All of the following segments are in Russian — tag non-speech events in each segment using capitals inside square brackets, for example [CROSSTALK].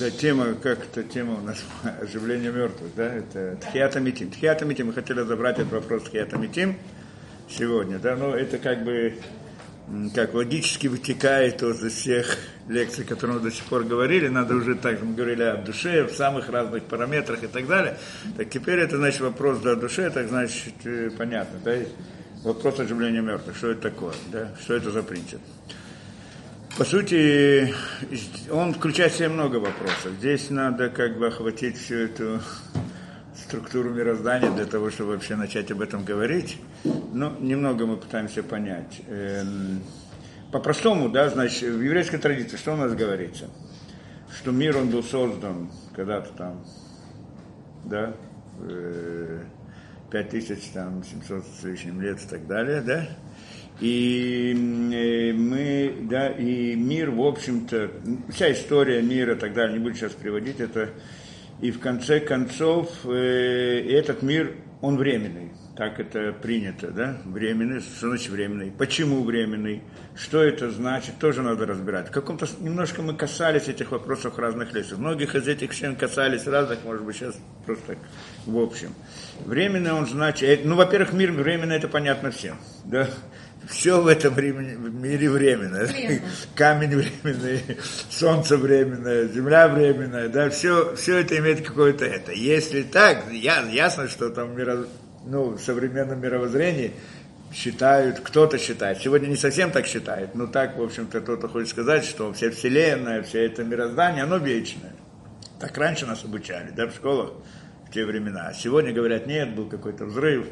Да, тема, как это тема у нас, [LAUGHS] оживление мертвых, да, это тхиатамитим. Тхиатамитим, мы хотели разобрать этот вопрос тхиатамитим сегодня, да, но это как бы, как логически вытекает из всех лекций, которые мы до сих пор говорили, надо уже так, мы говорили о душе, в самых разных параметрах и так далее, так теперь это, значит, вопрос да, о душе, так значит, э, понятно, да, вопрос оживления мертвых, что это такое, да, что это за принцип. По сути, он включает в себя много вопросов. Здесь надо как бы охватить всю эту структуру мироздания для того, чтобы вообще начать об этом говорить. Но немного мы пытаемся понять. Эм, по-простому, да, значит, в еврейской традиции что у нас говорится? Что мир, он был создан когда-то там, да, 5700 с лишним лет и так далее, да, и э, мы, да, и мир, в общем-то, вся история мира и так далее, не буду сейчас приводить это, и в конце концов э, этот мир, он временный, так это принято, да, временный, что значит временный, почему временный, что это значит, тоже надо разбирать. В каком-то, немножко мы касались этих вопросов разных лесов, многих из этих всем касались разных, может быть, сейчас просто так, в общем. Временный он значит, э, ну, во-первых, мир временный, это понятно всем, да, все в этом времени, в мире временно. Время. [LAUGHS] Камень временный, солнце временное, земля временная, да, все, все это имеет какое-то это. Если так, я, ясно, что там миро, ну, в современном мировоззрении считают, кто-то считает, сегодня не совсем так считает, но так, в общем-то, кто-то хочет сказать, что вся Вселенная, все это мироздание, оно вечное. Так раньше нас обучали, да, в школах в те времена. А сегодня говорят, нет, был какой-то взрыв,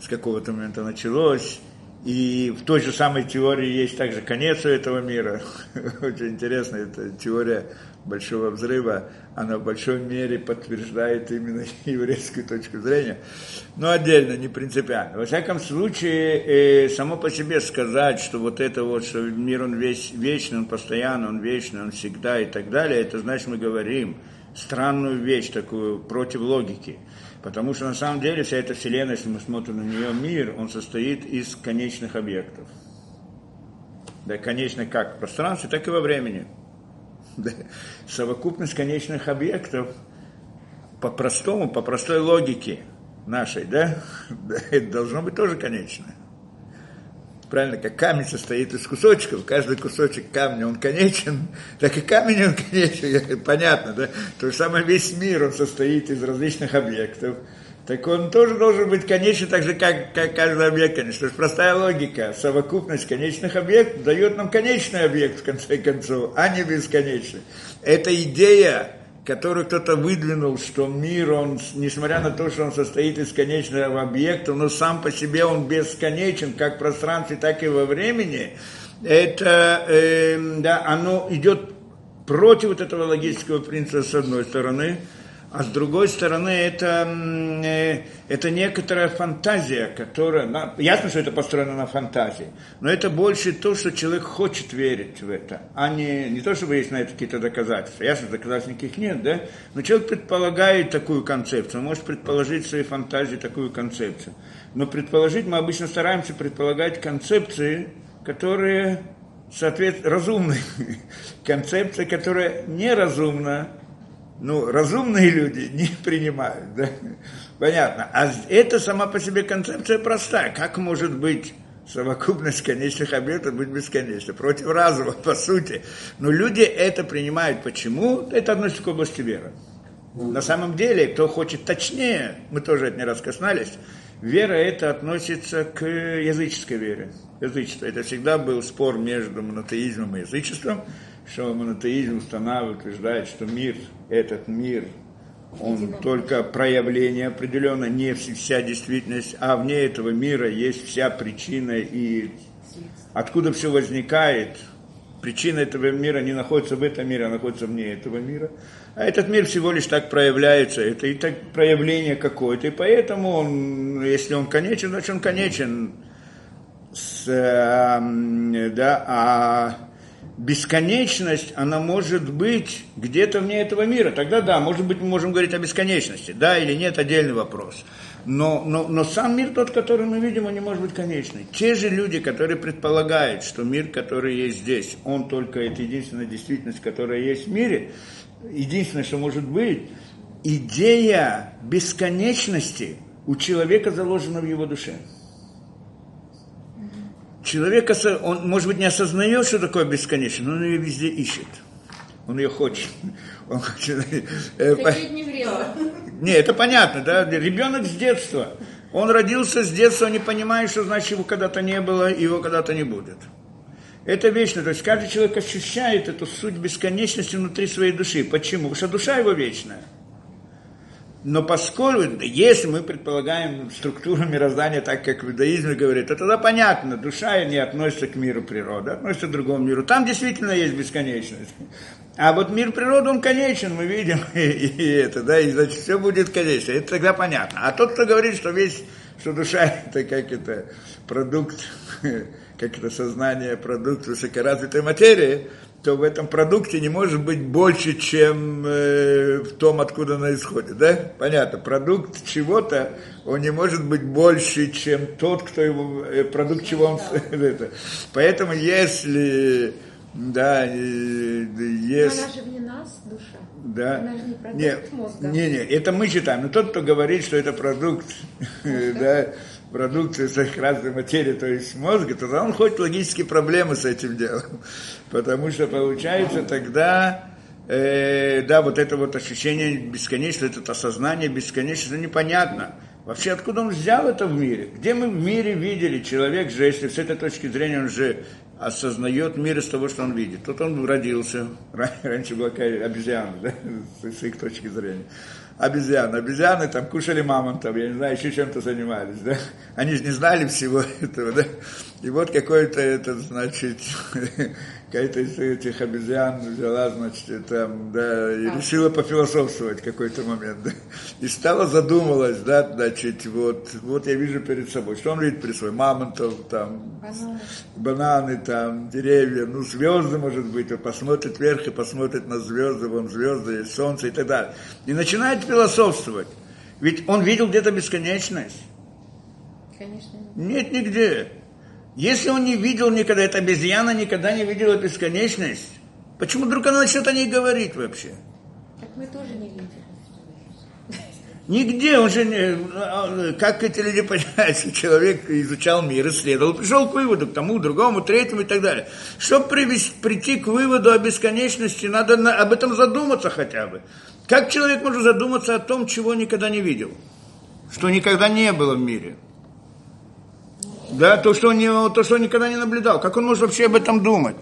с какого-то момента началось, и в той же самой теории есть также конец у этого мира. [LAUGHS] Очень интересно, эта теория большого взрыва, она в большой мере подтверждает именно [LAUGHS] еврейскую точку зрения. Но отдельно, не принципиально. Во всяком случае, э, само по себе сказать, что вот это вот, что мир он весь, вечный, он постоянно, он вечный, он всегда и так далее, это значит мы говорим странную вещь такую против логики. Потому что на самом деле вся эта Вселенная, если мы смотрим на нее, мир, он состоит из конечных объектов. Да, конечно, как в пространстве, так и во времени. Да. Совокупность конечных объектов по-простому, по простой логике нашей, да, да, это должно быть тоже конечное правильно, как камень состоит из кусочков, каждый кусочек камня, он конечен, [LAUGHS] так и камень, он конечен, понятно, да? То же самое весь мир, он состоит из различных объектов, так он тоже должен быть конечен, так же, как, как каждый объект, конечно. Это простая логика. Совокупность конечных объектов дает нам конечный объект, в конце концов, а не бесконечный. Это идея который кто-то выдвинул, что мир, он, несмотря на то, что он состоит из конечного объекта, но сам по себе он бесконечен, как в пространстве, так и во времени, это, э, да, оно идет против вот этого логического принципа с одной стороны, а с другой стороны, это, э, это некоторая фантазия, которая... Ясно, что это построено на фантазии, но это больше то, что человек хочет верить в это, а не, не то, чтобы есть на это какие-то доказательства. Ясно, доказательств никаких нет, да? Но человек предполагает такую концепцию, он может предположить в своей фантазии такую концепцию. Но предположить мы обычно стараемся предполагать концепции, которые соответственно, разумные. [LAUGHS] Концепция, которая неразумна, ну, разумные люди не [LAUGHS] принимают, да? Понятно. А это сама по себе концепция простая. Как может быть совокупность конечных объектов быть бесконечной? Против разума, [LAUGHS] по сути. Но люди это принимают. Почему? Это относится к области веры. На самом деле, кто хочет точнее, мы тоже это не раз коснулись, вера это относится к языческой вере. Язычество. Это всегда был спор между монотеизмом и язычеством что монотеизм устанавливает, утверждает, что мир, этот мир, он только проявление определенно, не вся действительность, а вне этого мира есть вся причина и откуда все возникает. Причина этого мира не находится в этом мире, а находится вне этого мира. А этот мир всего лишь так проявляется, это и так проявление какое-то. И поэтому, он, если он конечен, значит он конечен. С, э, да, а бесконечность, она может быть где-то вне этого мира. Тогда да, может быть, мы можем говорить о бесконечности. Да или нет, отдельный вопрос. Но, но, но сам мир тот, который мы видим, он не может быть конечный. Те же люди, которые предполагают, что мир, который есть здесь, он только это единственная действительность, которая есть в мире, единственное, что может быть, идея бесконечности у человека заложена в его душе. Человек, он, может быть, не осознает, что такое бесконечность, но он ее везде ищет. Он ее хочет. Он хочет э, не это понятно, да? Ребенок с детства. Он родился с детства, не понимая, что значит его когда-то не было, его когда-то не будет. Это вечно. То есть каждый человек ощущает эту суть бесконечности внутри своей души. Почему? Потому что душа его вечная. Но поскольку, если мы предполагаем структуру мироздания так, как в иудаизме говорит, то тогда понятно, душа не относится к миру природы, относится к другому миру. Там действительно есть бесконечность. А вот мир природы, он конечен, мы видим, [LAUGHS] и, и это, да, и значит, все будет конечно. Это тогда понятно. А тот, кто говорит, что весь, что душа это как это продукт, [LAUGHS] как это сознание, продукт высокоразвитой материи, то в этом продукте не может быть больше, чем э, в том, откуда она исходит. Да? Понятно, продукт чего-то, он не может быть больше, чем тот, кто его, э, продукт чего он... [LAUGHS] это. Поэтому если... Да, э, есть... Но она же не нас, душа. Да. Она же не продукт Нет, мозга. Не, не, это мы считаем. Но тот, кто говорит, что это продукт, [LAUGHS] да, продукции своих разных материй, то есть мозга, тогда он ходит логические проблемы с этим делом. Потому что получается тогда, э, да, вот это вот ощущение бесконечности, это осознание бесконечности, ну, непонятно. Вообще, откуда он взял это в мире? Где мы в мире видели человек же, если с этой точки зрения он же осознает мир из того, что он видит. Тут он родился, [LAUGHS] раньше была обезьяна, да, с их точки зрения обезьяны. Обезьяны там кушали мамонтов, я не знаю, еще чем-то занимались, да. Они же не знали всего [LAUGHS] этого, да. И вот какой-то этот, значит, [LAUGHS] какая-то из этих обезьян взяла, значит, там, да, и решила пофилософствовать какой-то момент, да. И стала задумалась, да, значит, вот, вот я вижу перед собой, что он видит перед собой, мамонтов, там, бананы, бананы там, деревья, ну, звезды, может быть, он посмотрит вверх и посмотрит на звезды, вон звезды, солнце и так далее. И начинает философствовать. Ведь он видел где-то бесконечность. Конечно. Нет нигде. Если он не видел никогда, эта обезьяна никогда не видела бесконечность, почему вдруг она начнет о ней говорить вообще? Так мы тоже не видим. Нигде он же не... Как эти люди понимают, что человек изучал мир, исследовал, пришел к выводу, к тому, другому, третьему и так далее. Чтобы привести, прийти к выводу о бесконечности, надо на, об этом задуматься хотя бы. Как человек может задуматься о том, чего никогда не видел? Что никогда не было в мире? Да, то, что он, не, то, что он никогда не наблюдал. Как он может вообще об этом думать?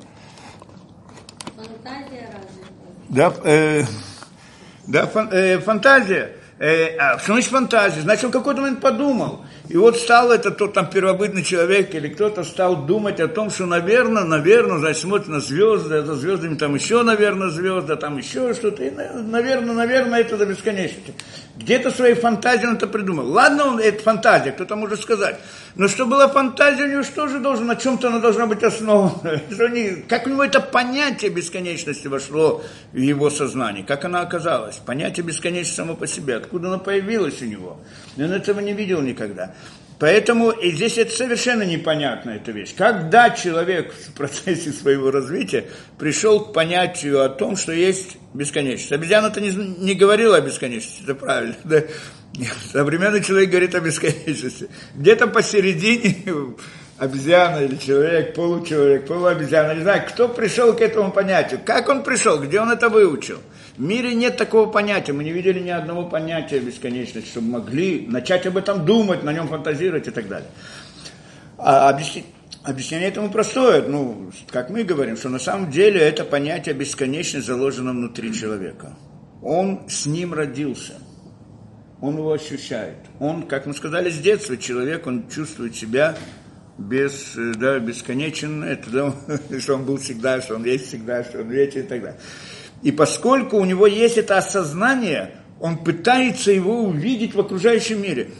Фантазия разве? Да, э, да фан, э, фантазия. Э, а, что значит фантазия? Значит, он какой-то момент подумал. И вот стал это тот там первобытный человек или кто-то стал думать о том, что, наверное, наверное, значит, смотрит на звезды, за звездами там еще, наверное, звезды, там еще что-то. И, наверное, наверное, это до бесконечности. Где-то своей фантазией он это придумал. Ладно, он, это фантазия, кто-то может сказать. Но что была фантазия, у него что же должен, на чем-то она должна быть основана. [LAUGHS] Как у него это понятие бесконечности вошло в его сознание, как она оказалась. Понятие бесконечности само по себе, откуда оно появилось у него. Он этого не видел никогда. Поэтому и здесь это совершенно непонятная эта вещь. Когда человек [LAUGHS] в процессе своего развития пришел к понятию о том, что есть бесконечность. Обезьяна-то не, не говорила о бесконечности, это правильно. [LAUGHS] Да? Современный [LAUGHS] человек говорит о бесконечности. Где-то посередине обезьяна или человек, получеловек, полуобезьяна, не знаю, кто пришел к этому понятию, как он пришел, где он это выучил. В мире нет такого понятия, мы не видели ни одного понятия бесконечности, чтобы могли начать об этом думать, на нем фантазировать и так далее. А Объяснение этому простое. Ну, как мы говорим, что на самом деле это понятие бесконечности заложено внутри человека. Он с ним родился. Он его ощущает. Он, как мы сказали, с детства человек, он чувствует себя без, да, бесконечно, это, да, [LAUGHS] что он был всегда, что он есть всегда, что он вечен и так далее. И поскольку у него есть это осознание, он пытается его увидеть в окружающем мире.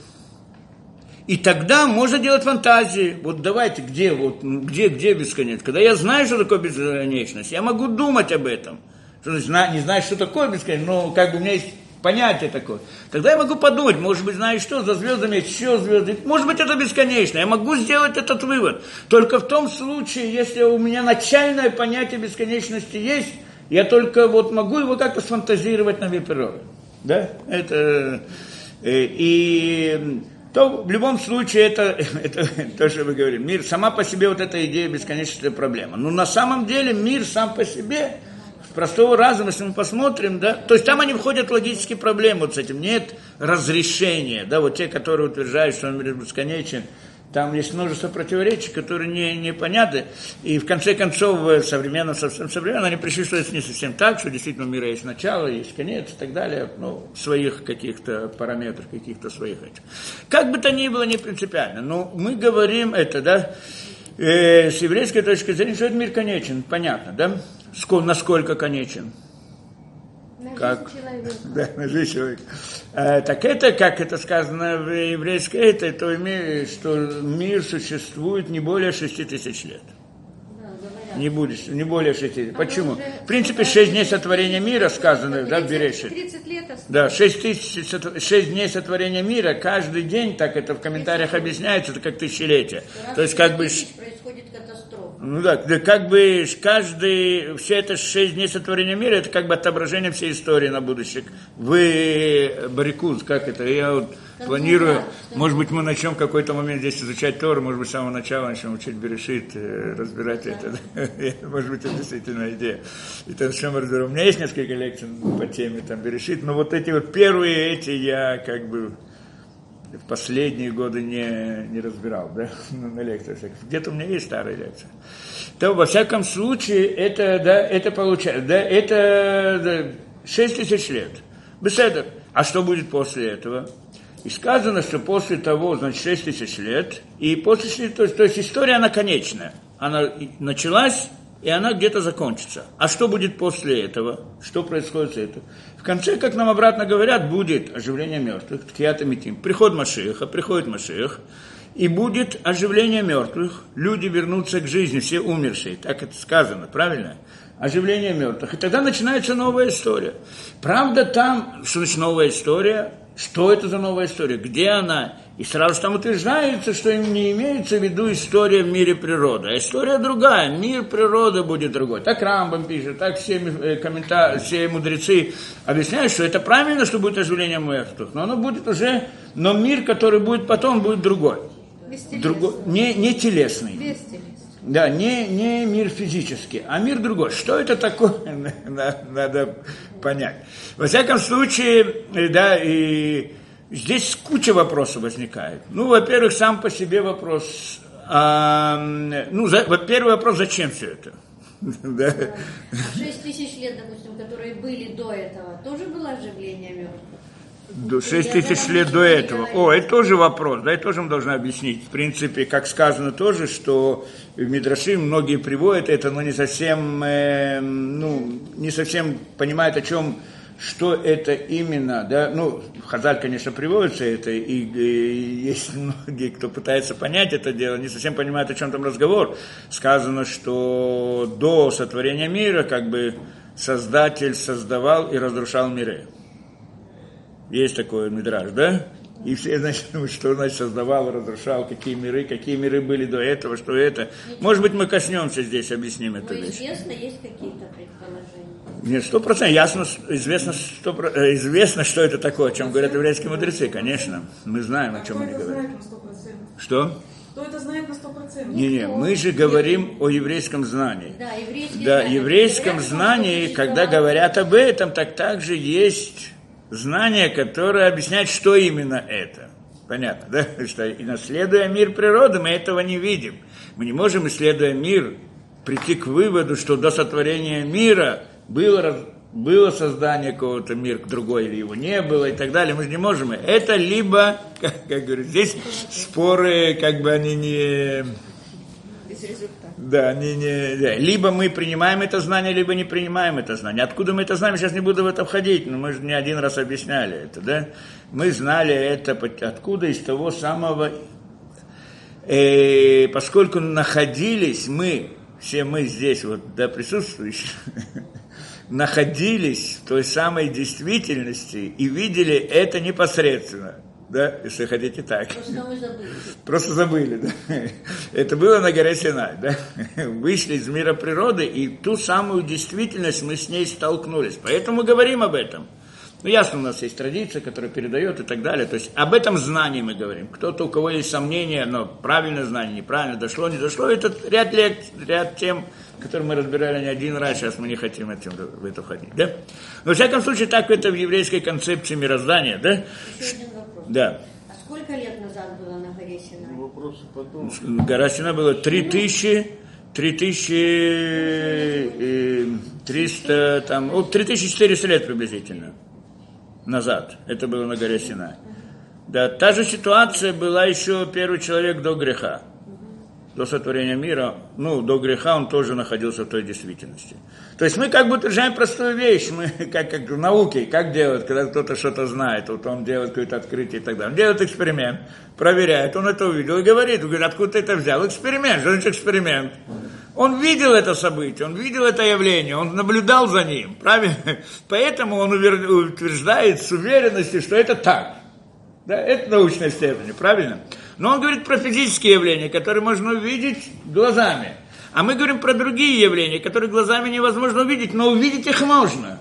И тогда можно делать фантазии. Вот давайте, где, вот, ну, где, где бесконечность? Когда я знаю, что такое бесконечность, я могу думать об этом. Что значит, не знаю, что такое бесконечность, но как бы у меня есть понятие такое. Тогда я могу подумать, может быть, знаешь что, за звездами еще звезды. Может быть, это бесконечно. Я могу сделать этот вывод. Только в том случае, если у меня начальное понятие бесконечности есть, Я только вот могу его как-то сфантазировать на природы. Да? Это, э, и то в любом случае это, [LAUGHS] это то, что мы говорим. Мир, сама по себе вот эта идея бесконечная проблема. Но на самом деле мир сам по себе, простого разума, если мы посмотрим, да, то есть там они входят в логические проблемы вот с этим. Нет разрешения, да, вот те, которые утверждают, что мир бесконечен, там есть множество противоречий, которые не, непонятны. И в конце концов, в современном, совсем современном, они пришли, что это не совсем так, что действительно у мира есть начало, есть конец и так далее. Ну, своих каких-то параметров, каких-то своих этих. Как бы то ни было, не принципиально. Но мы говорим это, да, э, с еврейской точки зрения, что этот мир конечен, понятно, да? Сколько, насколько конечен? На Как? [LAUGHS] Да, на жизнь человека. А, так это, как это сказано в еврейской, это, то имеет, что мир существует не более 6 тысяч лет. Не, будет, не более 6 тысяч. Почему? уже В принципе, 6 дней сотворения мира сказано, да, в 30 Берешит. 30 лет осталось. Да, 6, тысяч, 6 дней сотворения мира, каждый день, так это в комментариях объясняется, это как тысячелетие. То есть как бы... происходит катастрофа. ну да, да как бы каждый, все это шесть дней сотворения мира, это как бы отображение всей истории на будущее. Вы, Барикуз, как это, я вот планирую, может быть, мы начнем в какой-то момент здесь изучать Тору, может быть, с самого начала начнем учить Берешит, э, разбирать это. да. [LAUGHS] Может быть, это действительно идея. И там начнем разбирать. У меня есть несколько лекций по теме там Берешит, но вот эти вот первые эти я как бы в последние годы не, не разбирал, да, [LAUGHS] на, лекциях. Где-то у меня есть старые лекции. То, во всяком случае, это, да, это получается, да, это да, 6 тысяч лет. Беседер. А что будет после этого? И сказано, что после того, значит, 6 тысяч лет, и после, то, то есть история, она конечная. Она началась, и она где-то закончится. А что будет после этого? Что происходит с этим? В конце, как нам обратно говорят, будет оживление мертвых, ткията митим. Приход Машиаха, приходит Машиах, и будет оживление мертвых. Люди вернутся к жизни, все умершие. Так это сказано, правильно? Оживление мертвых. И тогда начинается новая история. Правда, там, что значит новая история? Что это за новая история? Где она? И сразу же там утверждается, что им не имеется в виду история в мире природы. А история другая. Мир природы будет другой. Так Рамбам пишет, так все, э, коммента... все мудрецы объясняют, что это правильно, что будет оживление мертвых. Но оно будет уже... Но мир, который будет потом, будет другой. Другой не, не телесный. Бестелесный. Да, не, не мир физический, а мир другой. Что это такое, [LAUGHS] надо, понять. Во всяком случае, э, да, и здесь куча вопросов возникает. Ну, во-первых, сам по себе вопрос, а, ну, за- во- первый вопрос, зачем все это? [LAUGHS] Да. Шесть тысяч лет, допустим, которые были до этого, тоже было оживление мертвых? До 6 тысяч лет до этого. О, это тоже вопрос, да, это тоже мы должны объяснить. В принципе, как сказано тоже, что в Мидраши многие приводят это, но не совсем, э, ну, не совсем понимают, о чем, что это именно, да, ну, Хазаль, конечно, приводится это, и, и есть многие, кто пытается понять это дело, не совсем понимают, о чем там разговор. Сказано, что до сотворения мира, как бы, Создатель создавал и разрушал миры. Есть такой мидраж, да? И все, значит, думают, что значит создавал, разрушал, какие миры, какие миры были до этого, что это. Может быть, мы коснемся здесь, объясним эту Ну, вещь. известно, есть какие-то предположения. Нет, сто процентов, ясно, известно, сто про- э, известно, что это такое, о чем говорят еврейские мудрецы, конечно. Мы знаем, о чем Кто они говорят. Что? Кто это знает на сто процентов? Не-не, мы же говорим о еврейском знании. Да, еврейские Да, еврейском знании, когда говорят об этом, так также есть знание, которое объясняет, что именно это. Понятно, да? [LAUGHS] Что и наследуя мир природы, мы этого не видим. Мы не можем, исследуя мир, прийти к выводу, что до сотворения мира было, было создание какого-то мира другой, или его не было, и так далее. Мы же не можем. Это либо, [LAUGHS] как, как говорю, здесь споры, как бы они не... Без результата. Да, не, не, да. Либо мы принимаем это знание, либо не принимаем это знание. Откуда мы это знаем, сейчас не буду в это входить, но мы же не один раз объясняли это, да? Мы знали это откуда, из того самого... Э, поскольку находились мы, все мы здесь, вот, да, присутствующие, [LAUGHS] находились в той самой действительности и видели это непосредственно. Да, если хотите так. Просто мы забыли. Просто забыли, да. Это было на горе Синай, да. Вышли из мира природы, и ту самую действительность мы с ней столкнулись. Поэтому говорим об этом. Ну, ясно, у нас есть традиция, которая передает и так далее. То есть об этом знании мы говорим. Кто-то, у кого есть сомнения, но правильное знание, неправильно, дошло, не дошло, это ряд, лет, ряд тем, которые мы разбирали не один раз, сейчас мы не хотим этим, в это входить. Да? Но, во всяком случае, так это в еврейской концепции мироздания. Да? Еще один вопрос. Да. А сколько лет назад было на горе Синай? Вопросы потом. Гора Сина было 3000, 3300, там, ну, 3400 лет приблизительно назад. Это было на горе Сина. Да, та же ситуация была еще первый человек до греха. До сотворения мира, ну, до греха он тоже находился в той действительности. То есть мы как бы утверждаем простую вещь, мы [LAUGHS] как, как в науке, как делают, когда кто-то что-то знает, вот он делает какое-то открытие и так далее. Он делает эксперимент, проверяет, он это увидел и говорит, говорит, откуда ты это взял? Эксперимент, что значит эксперимент? Он видел это событие, он видел это явление, он наблюдал за ним, правильно? [LAUGHS] Поэтому он утверждает с уверенностью, что это так. Да, это научная степень, правильно? Но он говорит про физические явления, которые можно увидеть глазами. А мы говорим про другие явления, которые глазами невозможно увидеть, но увидеть их можно.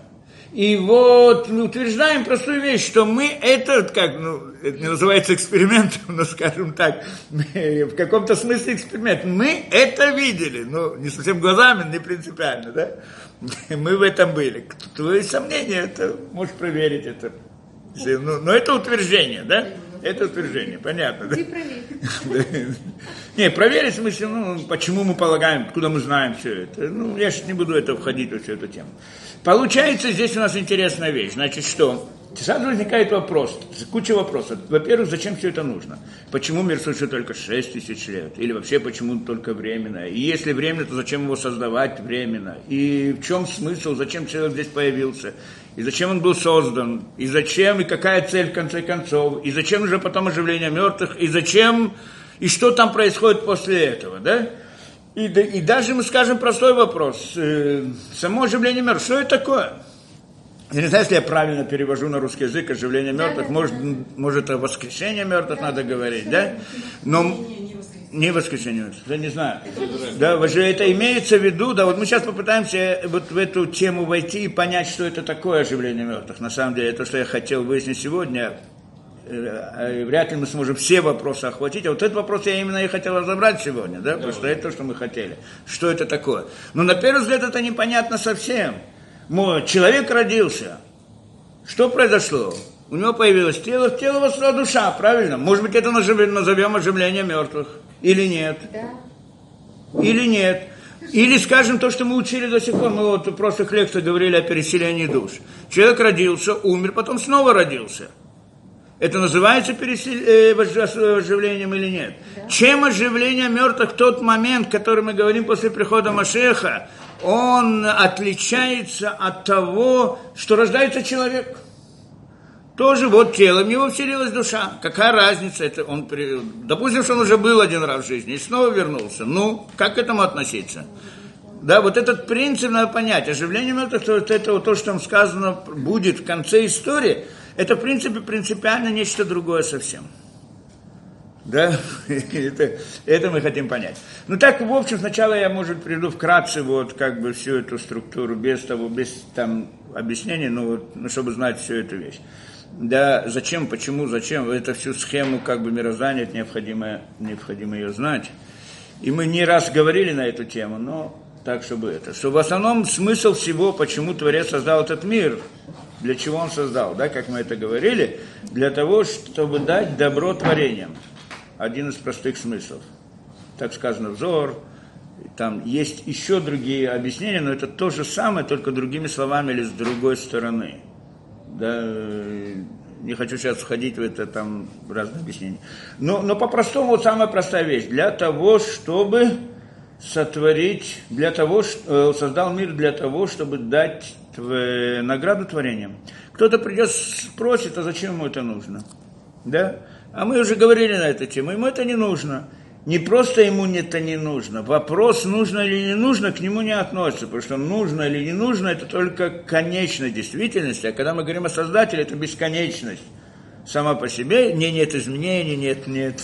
И вот мы утверждаем простую вещь, что мы это, как, ну, это не называется экспериментом, [LAUGHS] но скажем так, в каком-то смысле эксперимент. Мы это видели, ну, не совсем глазами, не принципиально, да? [LAUGHS] Мы в этом были. Твои сомнения, это можешь проверить это. Ну, но это утверждение, да? Это утверждение, понятно, да? Ты проверь. [LAUGHS] Не, проверить в смысле, ну, почему мы полагаем, откуда мы знаем все это. Ну, я сейчас не буду это входить во всю эту тему. Получается, здесь у нас интересная вещь. Значит, что? Сразу возникает вопрос, куча вопросов. Во-первых, зачем все это нужно? Почему мир существует только 6 тысяч лет? Или вообще, почему только временно? И если временно, то зачем его создавать временно? И в чем смысл, зачем человек здесь появился? И зачем он был создан? И зачем, и какая цель в конце концов? И зачем уже потом оживление мертвых? И зачем, и что там происходит после этого, да? И, да- и даже мы скажем простой вопрос. Э, само оживление мертвых, что это такое? Я не знаю, если я правильно перевожу на русский язык оживление мертвых, может, может, о воскрешении мертвых надо говорить, да? Но Не, воскрешение я не знаю. Да, же это имеется в виду, да, вот мы сейчас попытаемся вот в эту тему войти и понять, что это такое оживление мертвых. На самом деле, то, что я хотел выяснить сегодня, э, э, вряд ли мы сможем все вопросы охватить, а вот этот вопрос я именно и хотел разобрать сегодня, да, потому что это то, что мы хотели. Что это такое? Но на первый взгляд это непонятно совсем. Мой человек родился. Что произошло? У него появилось тело, в тело вошла душа, правильно? Может быть, это назовем оживление мертвых? Или нет? Да. Или нет? Или, скажем, то, что мы учили до сих пор, мы вот в прошлых лекциях говорили о переселении душ. Человек родился, умер, потом снова родился. Это называется пересел- э, ожи- оживлением или нет? Чем оживление мертвых в тот момент, который мы говорим после прихода Машеха, он отличается от того, что рождается человек? Тоже вот телом в него вселилась душа. Какая разница? Это он, при- допустим, что он уже был один раз в жизни и снова вернулся. Ну, как к этому относиться? Да, вот этот принцип надо понять. Оживление мертвых, то, это вот то, что там сказано будет в конце истории, это в принципе принципиально нечто другое совсем. Да, [LAUGHS] это, это мы хотим понять. Ну так, в общем, сначала я, может, приду вкратце вот как бы всю эту структуру, без того, без там объяснений, ну вот, ну, чтобы знать всю эту вещь. Да, зачем, почему, зачем, это всю схему как бы мироздания, это необходимо, необходимо ее знать. И мы не раз говорили на эту тему, но так, чтобы это. Что в основном смысл всего, почему Творец создал этот мир, для чего он создал, да, как мы это говорили, для того, чтобы дать добро творениям. Один из простых смыслов. Так сказано взор, там есть еще другие объяснения, но это то же самое, только другими словами или с другой стороны. Да, не хочу сейчас входить в это там разные объяснения. Но, но по-простому вот самая простая вещь. Для того, чтобы сотворить, для того, что, э, создал мир для того, чтобы дать тв- награду творениям. Кто-то придет, спросит, а зачем ему это нужно? Да? А мы уже говорили на эту тему, ему это не нужно. Не просто ему это не нужно. Вопрос, нужно или не нужно, к нему не относится. Потому что нужно или не нужно, это только конечная действительность. А когда мы говорим о Создателе, это бесконечность. сама по себе, не нет изменений, нет, нет,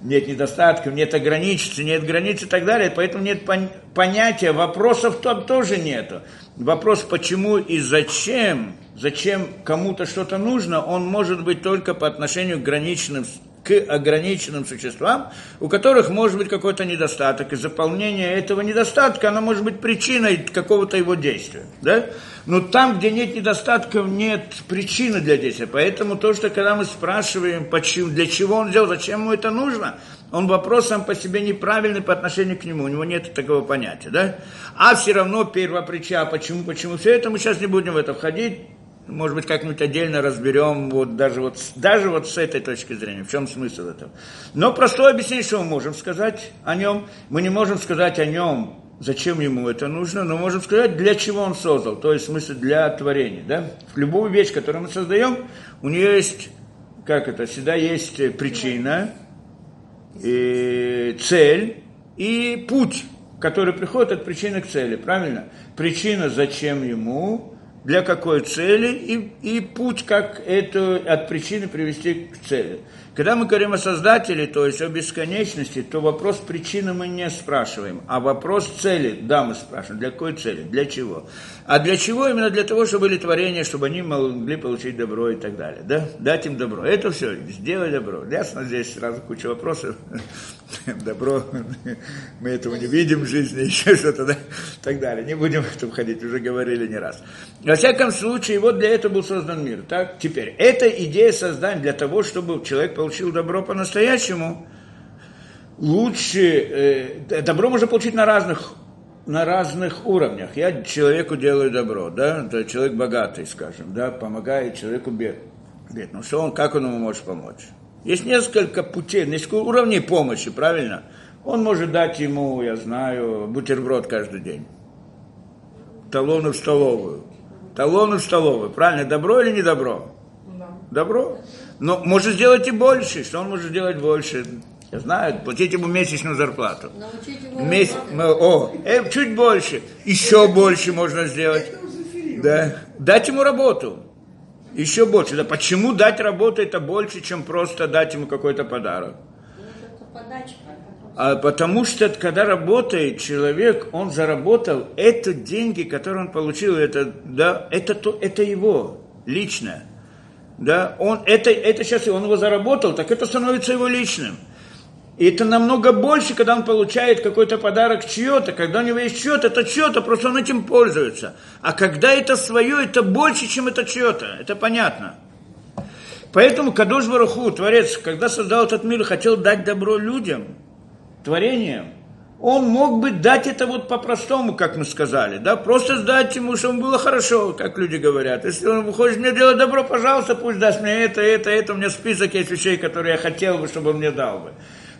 нет недостатков, нет ограничений, нет границ и так далее, поэтому нет пон- понятия, вопросов там тоже нету. Вопрос, почему и зачем, зачем кому-то что-то нужно, он может быть только по отношению к граничным к ограниченным существам, у которых может быть какой-то недостаток, и заполнение этого недостатка, оно может быть причиной какого-то его действия. Да? Но там, где нет недостатков, нет причины для действия. Поэтому то, что когда мы спрашиваем, почему, для чего он сделал, зачем ему это нужно, он вопрос сам по себе неправильный по отношению к нему, у него нет такого понятия. Да? А все равно первопричина, почему, почему все это, мы сейчас не будем в это входить, может быть, как-нибудь отдельно разберем, вот даже, вот, даже вот с этой точки зрения, в чем смысл этого. Но простое объяснение, что мы можем сказать о нем. Мы не можем сказать о нем, зачем ему это нужно, но можем сказать, для чего он создал, то есть в смысле для творения. Да? Любую вещь, которую мы создаем, у нее есть, как это, всегда есть причина, и цель и путь, который приходит от причины к цели, правильно? Причина, зачем ему, для какой цели и, и путь, как это от причины привести к цели. Когда мы говорим о Создателе, то есть о бесконечности, то вопрос причины мы не спрашиваем, а вопрос цели, да, мы спрашиваем, для какой цели, для чего. А для чего? Именно для того, чтобы были творения, чтобы они могли получить добро и так далее. Да? Дать им добро. Это все, сделай добро. Ясно, здесь сразу куча вопросов. [LAUGHS] Добро, мы этого не видим в жизни, [LAUGHS] еще что-то, да? и так далее. Не будем в это входить, уже говорили не раз. Во всяком случае, вот для этого был создан мир. Так? Теперь, эта идея создания для того, чтобы человек получил добро по-настоящему, лучше, э, добро можно получить на разных на разных уровнях. Я человеку делаю добро, да, то человек богатый, скажем, да, помогает человеку бед. бед. Ну что он, как он ему может помочь? Есть несколько путей, несколько уровней помощи, правильно? Он может дать ему, я знаю, бутерброд каждый день. Талоны в столовую. Талоны в столовую. Правильно, добро или не добро? Да. Добро. Но может сделать и больше. Что он может сделать больше? Я знаю, платить ему месячную зарплату. Научить его Месяц, о, э, чуть больше, еще больше можно сделать. Да. Дать ему работу. Еще больше. Да почему дать работу это больше, чем просто дать ему какой-то подарок? А потому что когда работает человек, он заработал это деньги, которые он получил, это, да, это, то, это его личное. Да, он, это, это сейчас он его заработал, так это становится его личным. И это намного больше, когда он получает какой-то подарок чье-то, когда у него есть чье-то, это чье-то, просто он этим пользуется. А когда это свое, это больше, чем это чье-то, это понятно. Поэтому Кадош Баруху, Творец, когда создал этот мир, хотел дать добро людям, творениям, он мог бы дать это вот по-простому, как мы сказали, да, просто сдать ему, чтобы было хорошо, как люди говорят. Если он хочет мне делать добро, пожалуйста, пусть даст мне это, это, это, у меня список есть вещей, которые я хотел бы, чтобы он мне дал бы.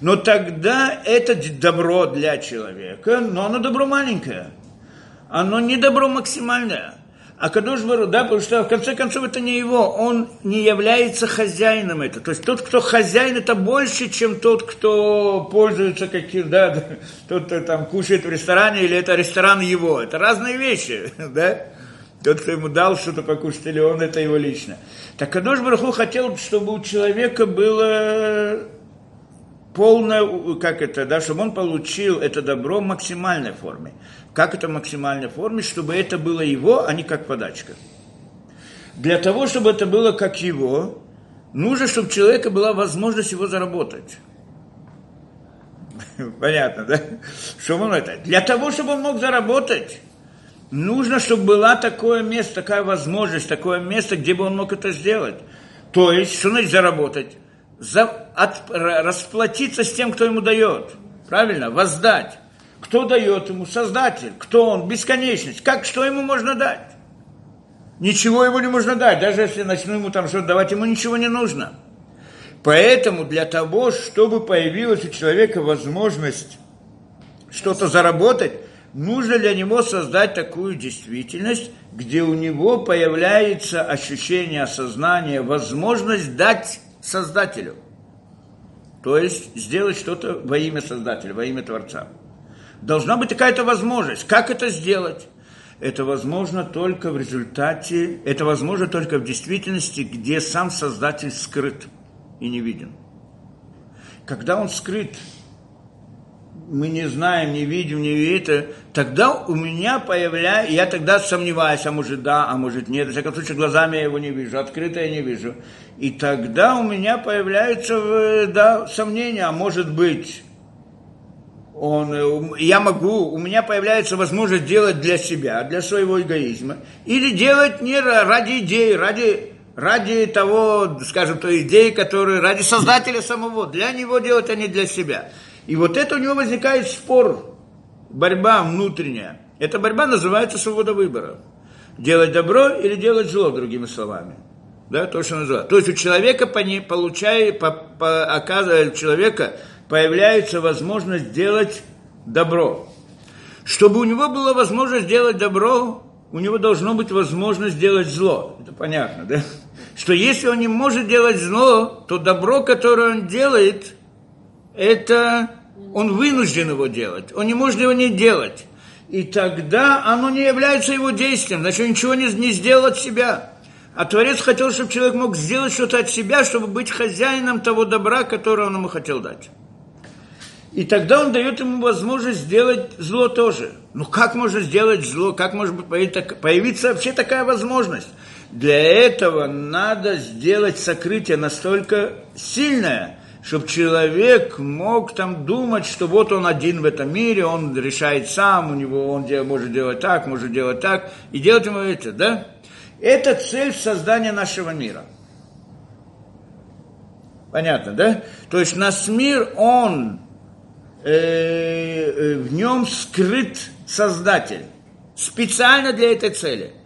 Но тогда это добро для человека, но оно добро маленькое. Оно не добро максимальное. А Кадош Бару, да, потому что в конце концов это не его, он не является хозяином это. То есть тот, кто хозяин, это больше, чем тот, кто пользуется каким, да, [LAUGHS] тот, кто там кушает в ресторане, или это ресторан его. Это разные вещи, [LAUGHS] да. Тот, кто ему дал что-то покушать, или он, это его лично. Так Кадош Бараху хотел, чтобы у человека было полное, как это, да, чтобы он получил это добро в максимальной форме. Как это в максимальной форме? Чтобы это было его, а не как подачка. Для того, чтобы это было как его, нужно, чтобы у человека была возможность его заработать. [LAUGHS] Понятно, да? Что он это? Для того, чтобы он мог заработать, нужно, чтобы была такое место, такая возможность, такое место, где бы он мог это сделать. То есть, что значит заработать? За, от, расплатиться с тем, кто ему дает. Правильно? Воздать. Кто дает ему? Создатель. Кто он? Бесконечность. Как, что ему можно дать? Ничего ему не можно дать. Даже если начну ему там что-то давать, ему ничего не нужно. Поэтому для того, чтобы появилась у человека возможность что-то заработать, нужно для него создать такую действительность, где у него появляется ощущение осознания, возможность дать Создателю. То есть сделать что-то во имя Создателя, во имя Творца. Должна быть какая-то возможность. Как это сделать? это возможно только в результате, это возможно только в действительности, где сам Создатель скрыт и не виден. Когда он скрыт, мы не знаем, не видим, не видим, тогда у меня появляется, я тогда сомневаюсь, а может да, а может нет, в всяком случае глазами я его не вижу, открыто я не вижу. И тогда у меня появляются да, сомнения, а может быть, он, э, я могу, у меня появляется возможность делать для себя, для своего эгоизма, или делать не ради идеи, ради, ради того, скажем, той идеи, которая ради создателя самого, для него делать, а не для себя. И вот это у него возникает спор, борьба внутренняя. Эта борьба называется свобода выбора. Делать добро или делать зло, другими словами. Да, то, что называют. То есть у человека, получая, по, по, оказывая, у человека появляется возможность сделать добро. Чтобы у него была возможность сделать добро, у него должно быть возможность сделать зло. Это понятно, да? Что если он не может делать зло, то добро, которое он делает, это он вынужден его делать. Он не может его не делать. И тогда оно не является его действием, значит, он ничего не, не сделал от себя. А Творец хотел, чтобы человек мог сделать что-то от себя, чтобы быть хозяином того добра, которое он ему хотел дать. И тогда он дает ему возможность сделать зло тоже. Ну как можно сделать зло? Как может появиться вообще такая возможность? Для этого надо сделать сокрытие настолько сильное, чтобы человек мог там думать, что вот он один в этом мире, он решает сам, у него он может делать так, может делать так, и делать ему это, да? Это цель создания нашего мира. Понятно, да? То есть наш мир, он, э, э, в нем скрыт Создатель. Специально для этой цели –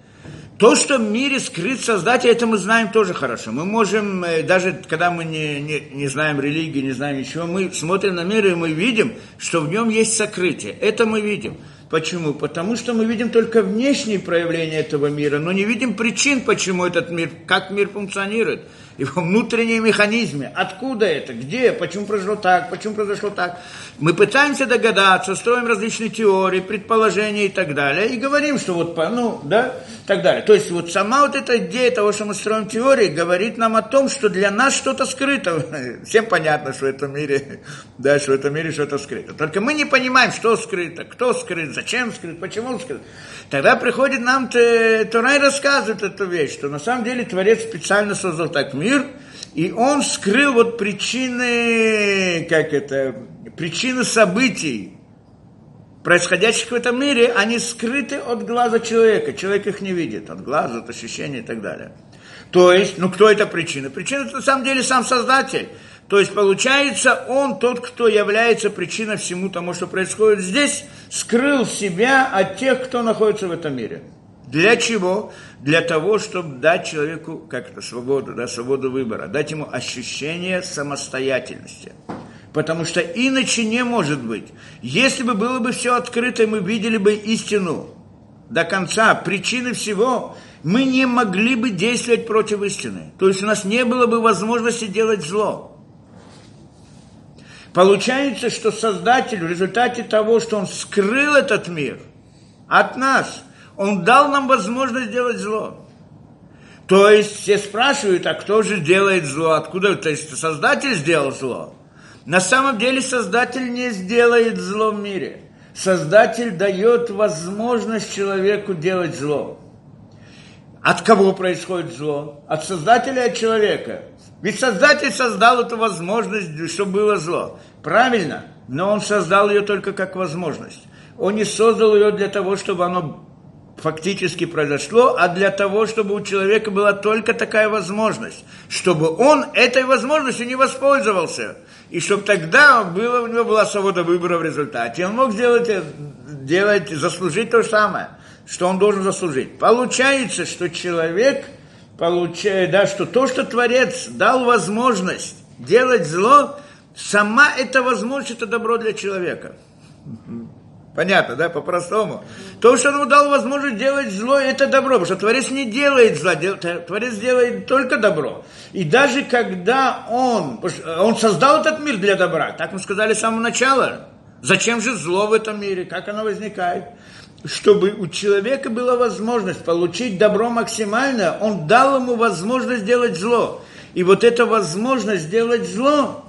то, что в мире скрыт Создатель, это мы знаем тоже хорошо. Мы можем, э, даже когда мы не, не, не знаем религии, не знаем ничего, мы смотрим на мир и мы видим, что в нем есть сокрытие. Это мы видим. Почему? Потому что мы видим только внешние проявления этого мира, но не видим причин, почему этот мир, как мир функционирует его внутренние механизмы. Откуда это? Где? Почему произошло так? Почему произошло так? Мы пытаемся догадаться, строим различные теории, предположения и так далее, и говорим, что вот, ну, да, так далее. То есть вот сама вот эта идея того, что мы строим теории, говорит нам о том, что для нас что-то скрыто. [LAUGHS] Всем понятно, что в этом мире, [LAUGHS] да, что в этом мире что-то скрыто. Только мы не понимаем, что скрыто, кто скрыт, зачем скрыт, почему скрыт. Тогда приходит нам Тура и рассказывает эту вещь, что на самом деле Творец специально создал так мир, и он скрыл вот причины, как это, причины событий, происходящих в этом мире, они скрыты от глаза человека. Человек их не видит, от глаза, от ощущения и так далее. То есть, ну кто это причина? Причина на самом деле сам Создатель. То есть, получается, он тот, кто является причиной всему тому, что происходит здесь, скрыл себя от тех, кто находится в этом мире. Для чего? Для того, чтобы дать человеку как свободу, да, свободу выбора, дать ему ощущение самостоятельности. Потому что иначе не может быть. Если бы было бы все открыто, мы видели бы истину до конца, причины всего, мы не могли бы действовать против истины. То есть у нас не было бы возможности делать зло. Получается, что Создатель в результате того, что Он скрыл этот мир от нас, Он дал нам возможность делать зло. То есть все спрашивают, а кто же делает зло? Откуда? То есть Создатель сделал зло. На самом деле Создатель не сделает зло в мире. Создатель дает возможность человеку делать зло. От кого происходит зло? От Создателя от человека. Ведь Создатель создал эту возможность, чтобы было зло. Правильно, но Он создал ее только как возможность. Он не создал ее для того, чтобы оно фактически произошло, а для того, чтобы у человека была только такая возможность, чтобы он этой возможностью не воспользовался, и чтобы тогда было, у него была свобода выбора в результате. Он мог сделать, делать, заслужить то же самое, что он должен заслужить. Получается, что человек – получает, да, что то, что Творец дал возможность делать зло, сама эта возможность, это добро для человека. Понятно, да, по-простому. То, что он дал возможность делать зло, это добро, потому что Творец не делает зла, Творец делает только добро. И даже когда он, он создал этот мир для добра, так мы сказали с самого начала, зачем же зло в этом мире, как оно возникает? чтобы у человека была возможность получить добро максимально, он дал ему возможность сделать зло. И вот эта возможность сделать зло,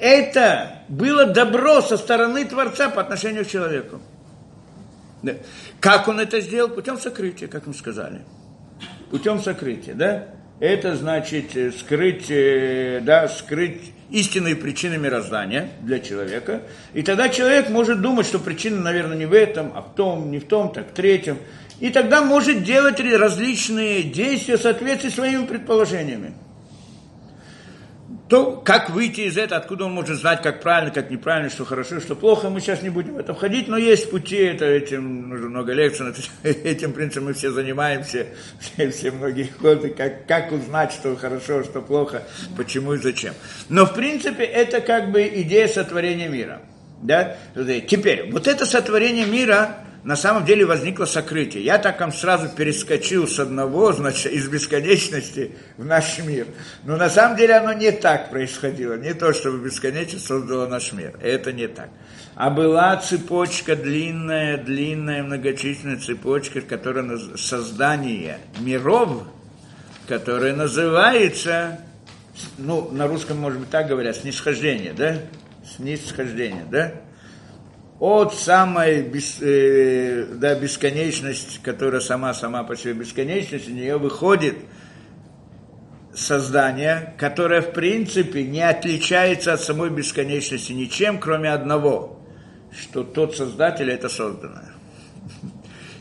это было добро со стороны Творца по отношению к человеку. Да. Как он это сделал? Путем сокрытия, как мы сказали. Путем сокрытия, да? Это значит э, скрыть, э, да, скрыть истинные причины мироздания для человека. И тогда человек может думать, что причина, наверное, не в этом, а в том, не в том, так в третьем. И тогда может делать различные действия в соответствии с своими предположениями то как выйти из этого, откуда он может знать, как правильно, как неправильно, что хорошо, что плохо, мы сейчас не будем в это входить, но есть пути, это этим нужно много лекций, [LAUGHS] этим принципом мы все занимаемся, [LAUGHS] все, все многие годы, как, как узнать, что хорошо, что плохо, почему и зачем. Но в принципе это как бы идея сотворения мира. Да? Теперь, вот это сотворение мира, на самом деле возникло сокрытие. Я так вам сразу перескочил с одного, значит, из бесконечности в наш мир. Но на самом деле оно не так происходило. Не то, чтобы бесконечность создала наш мир. Это не так. А была цепочка длинная, длинная, многочисленная цепочка, которая создание миров, которая называется, ну, на русском, может быть, так говорят, снисхождение, да? Снисхождение, да? От самой бес, э, да, бесконечности, которая сама-сама по себе бесконечность, у нее выходит создание, которое в принципе не отличается от самой бесконечности ничем, кроме одного, что тот создатель это созданное.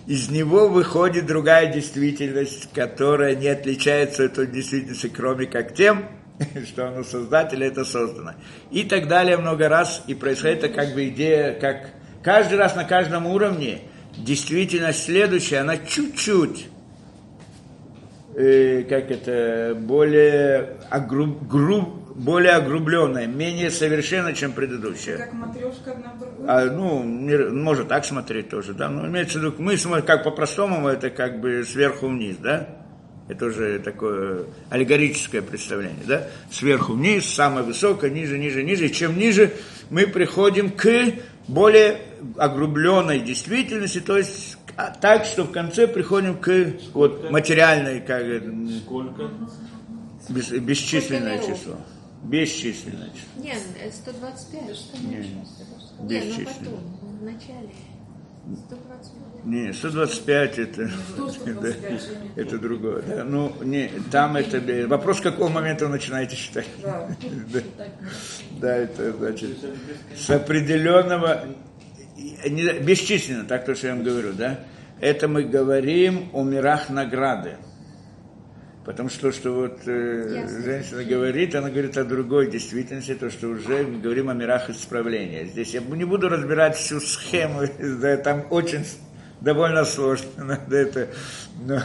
Из него выходит другая действительность, которая не отличается от той действительности, кроме как тем, [LAUGHS] что оно создатель, это создано. И так далее много раз, и происходит это как бы идея, как каждый раз на каждом уровне действительность следующая, она чуть-чуть, э, как это, более, огруб, груб, более огрубленная, менее совершенна, чем предыдущая. Как матрешка одна А, ну, не, можно так смотреть тоже, да, но имеется в виду, мы смотрим, как по-простому, это как бы сверху вниз, да, это уже такое аллегорическое представление, да? Сверху вниз, самое высокое, ниже, ниже, ниже. И чем ниже мы приходим к более огрубленной действительности, то есть а, так, что в конце приходим к вот, материальной, как Сколько? Бес, бесчисленное число. Бесчисленное число. Нет, 125. Не, Не, ну бесчисленное. потом, в начале. 125. Не, 125 это, это, [LAUGHS] это другое. Да? Ну, не, там это... Вопрос, с какого момента вы начинаете считать. Да. [LAUGHS] Да, да, это значит с определенного... не- Бесчисленно, так то, что я вам говорю, да? Это мы говорим о мирах награды. Потому что, что вот э, Ясно. женщина говорит, она говорит о другой действительности, то, что уже мы говорим о мирах исправления. Здесь я не буду разбирать всю схему, [LAUGHS] да, там очень довольно сложно. [LAUGHS] Надо это, но,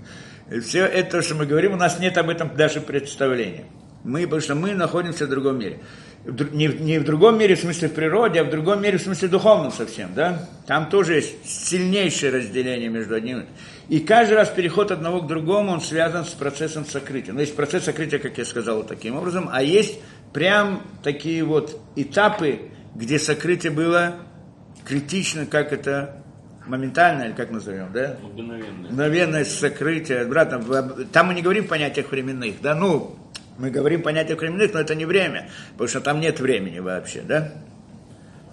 [LAUGHS] все это, что мы говорим, у нас нет об этом даже представления. Мы, потому что мы находимся в другом мире. Не, не в другом мире в смысле в природе, а в другом мире в смысле духовном совсем, да? Там тоже есть сильнейшее разделение между одним и каждый раз переход одного к другому, он связан с процессом сокрытия. Но есть процесс сокрытия, как я сказал, таким образом, а есть прям такие вот этапы, где сокрытие было критично, как это моментально, или как назовем, да? Мгновенно. мгновенность сокрытия, обратно, в- там мы не говорим в понятиях временных, да, ну, мы говорим в понятиях временных, но это не время, потому что там нет времени вообще, да?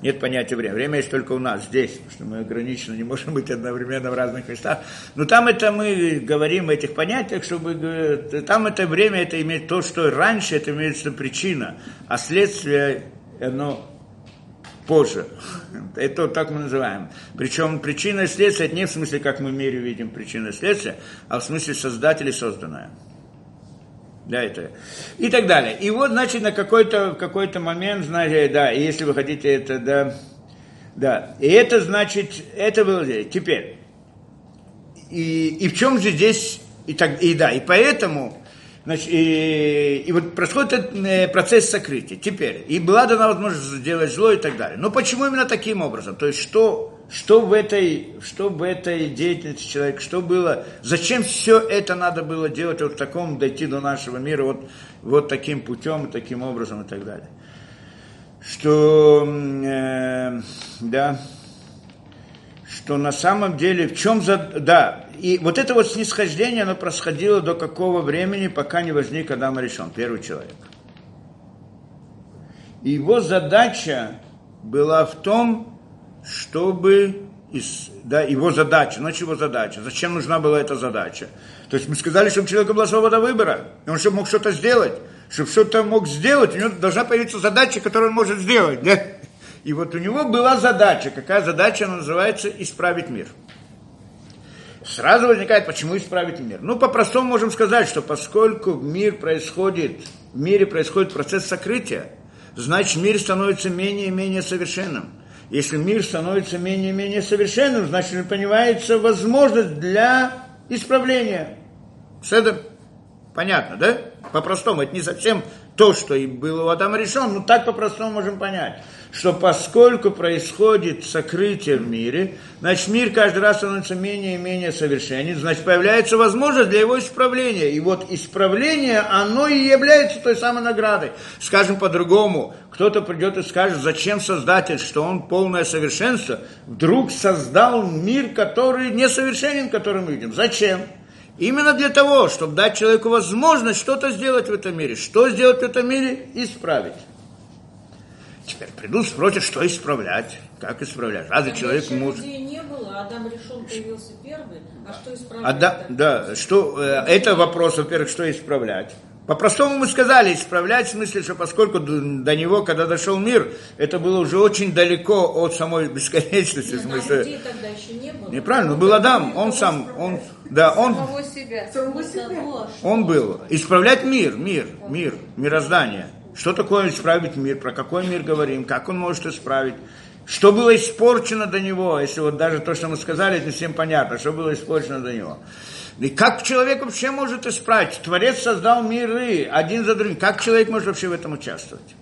Нет понятия времени. Время есть только у нас, здесь, потому что мы ограничены, не можем быть одновременно в разных местах. Но там это мы говорим в этих понятиях, чтобы... э, Там это время, это имеет то, что раньше, это имеется причина, а следствие, оно позже. Это вот так мы называем. Причем причина и следствие, это не в смысле, как мы в мире видим причина и следствие, а в смысле создатель и созданное. Да, это. И так далее. И вот, значит, на какой-то какой момент, знаете, да, если вы хотите это, да, да. И это, значит, это было здесь. Теперь, и, и в чем же здесь, и, так, и да, и поэтому, значит, и, и вот происходит этот э, процесс сокрытия. Теперь, и была дана возможность сделать зло и так далее. Но почему именно таким образом? То есть, что, что, в, этой, что в этой деятельности человека, что было, зачем все это надо было делать вот в таком, дойти до нашего мира вот, вот таким путем, таким образом и так далее. Что, э, да, что на самом деле в чем за... Да, и вот это вот снисхождение, оно происходило до какого времени, пока не возник Адам решен, первый человек. И его задача была в том, чтобы из, да, его задача, значит его задача. Зачем нужна была эта задача? То есть мы сказали, чтобы у человека была свобода выбора, и он чтобы мог что-то сделать. Чтобы что-то мог сделать, у него должна появиться задача, которую он может сделать. Да? И вот у него была задача. Какая задача? Она называется «Исправить мир». Сразу возникает, почему исправить мир? Ну, по-простому можем сказать, что поскольку мир происходит, в мире происходит процесс сокрытия, значит мир становится менее и менее совершенным. Если мир становится менее и менее совершенным, значит понимается возможность для исправления. С этим понятно, да? По-простому, это не совсем то, что и было у Адама решен, но так по-простому можем понять, что поскольку происходит сокрытие в мире, значит мир каждый раз становится менее и менее совершенен, значит появляется возможность для его исправления. И вот исправление, оно и является той самой наградой. Скажем по-другому, кто-то придет и скажет, зачем Создатель, что он полное совершенство, вдруг создал мир, который несовершенен, который мы видим. Зачем? Именно для того, чтобы дать человеку возможность что-то сделать в этом мире. Что сделать в этом мире? Исправить. Теперь придут, спросят, что исправлять, как исправлять. Разве Тогда человек может... людей не было, Адам решен появился первый, а что А исправлять? да, да, что, э, это вопрос, во-первых, что исправлять. По-простому мы сказали, исправлять в смысле, что поскольку до, него, когда дошел мир, это было уже очень далеко от самой [LAUGHS] бесконечности. В Нет, а смысле, людей тогда еще не было. неправильно, ну, был Адам, он сам, он, да, он, Самого себя. Он был. Исправлять мир, мир, мир, мироздание. Что такое исправить мир, про какой мир говорим, как он может исправить. Что было испорчено до него, если вот даже то, что мы сказали, это не всем понятно, что было испорчено до него. И как человек вообще может исправить? Творец создал миры один за другим. Как человек может вообще в этом участвовать?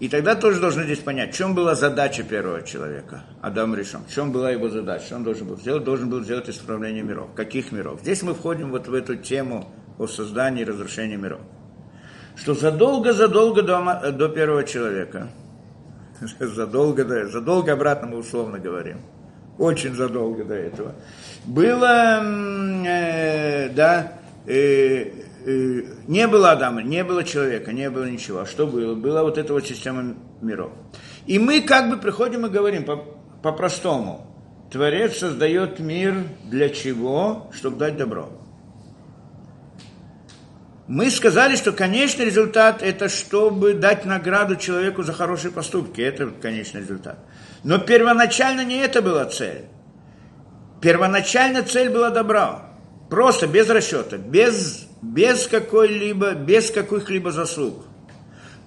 И тогда тоже должны здесь понять, в чем была задача первого человека, Адам решен, в чем была его задача, что он должен был сделать, должен был сделать исправление миров. Каких миров? Здесь мы входим вот в эту тему о создании и разрушении миров. Что задолго-задолго до, ма- до первого человека, [LAUGHS] задолго до задолго обратно мы условно говорим, очень задолго до этого, было, э, да, э, э, не было Адама, не было человека, не было ничего. А что было? Была вот эта вот система миров. И мы как бы приходим и говорим по- по-простому. Творец создает мир для чего? Чтобы дать добро. Мы сказали, что конечный результат – это чтобы дать награду человеку за хорошие поступки. Это конечный результат. Но первоначально не это была цель. Первоначально цель была добро. Просто, без расчета, без, без какой-либо, без каких-либо заслуг.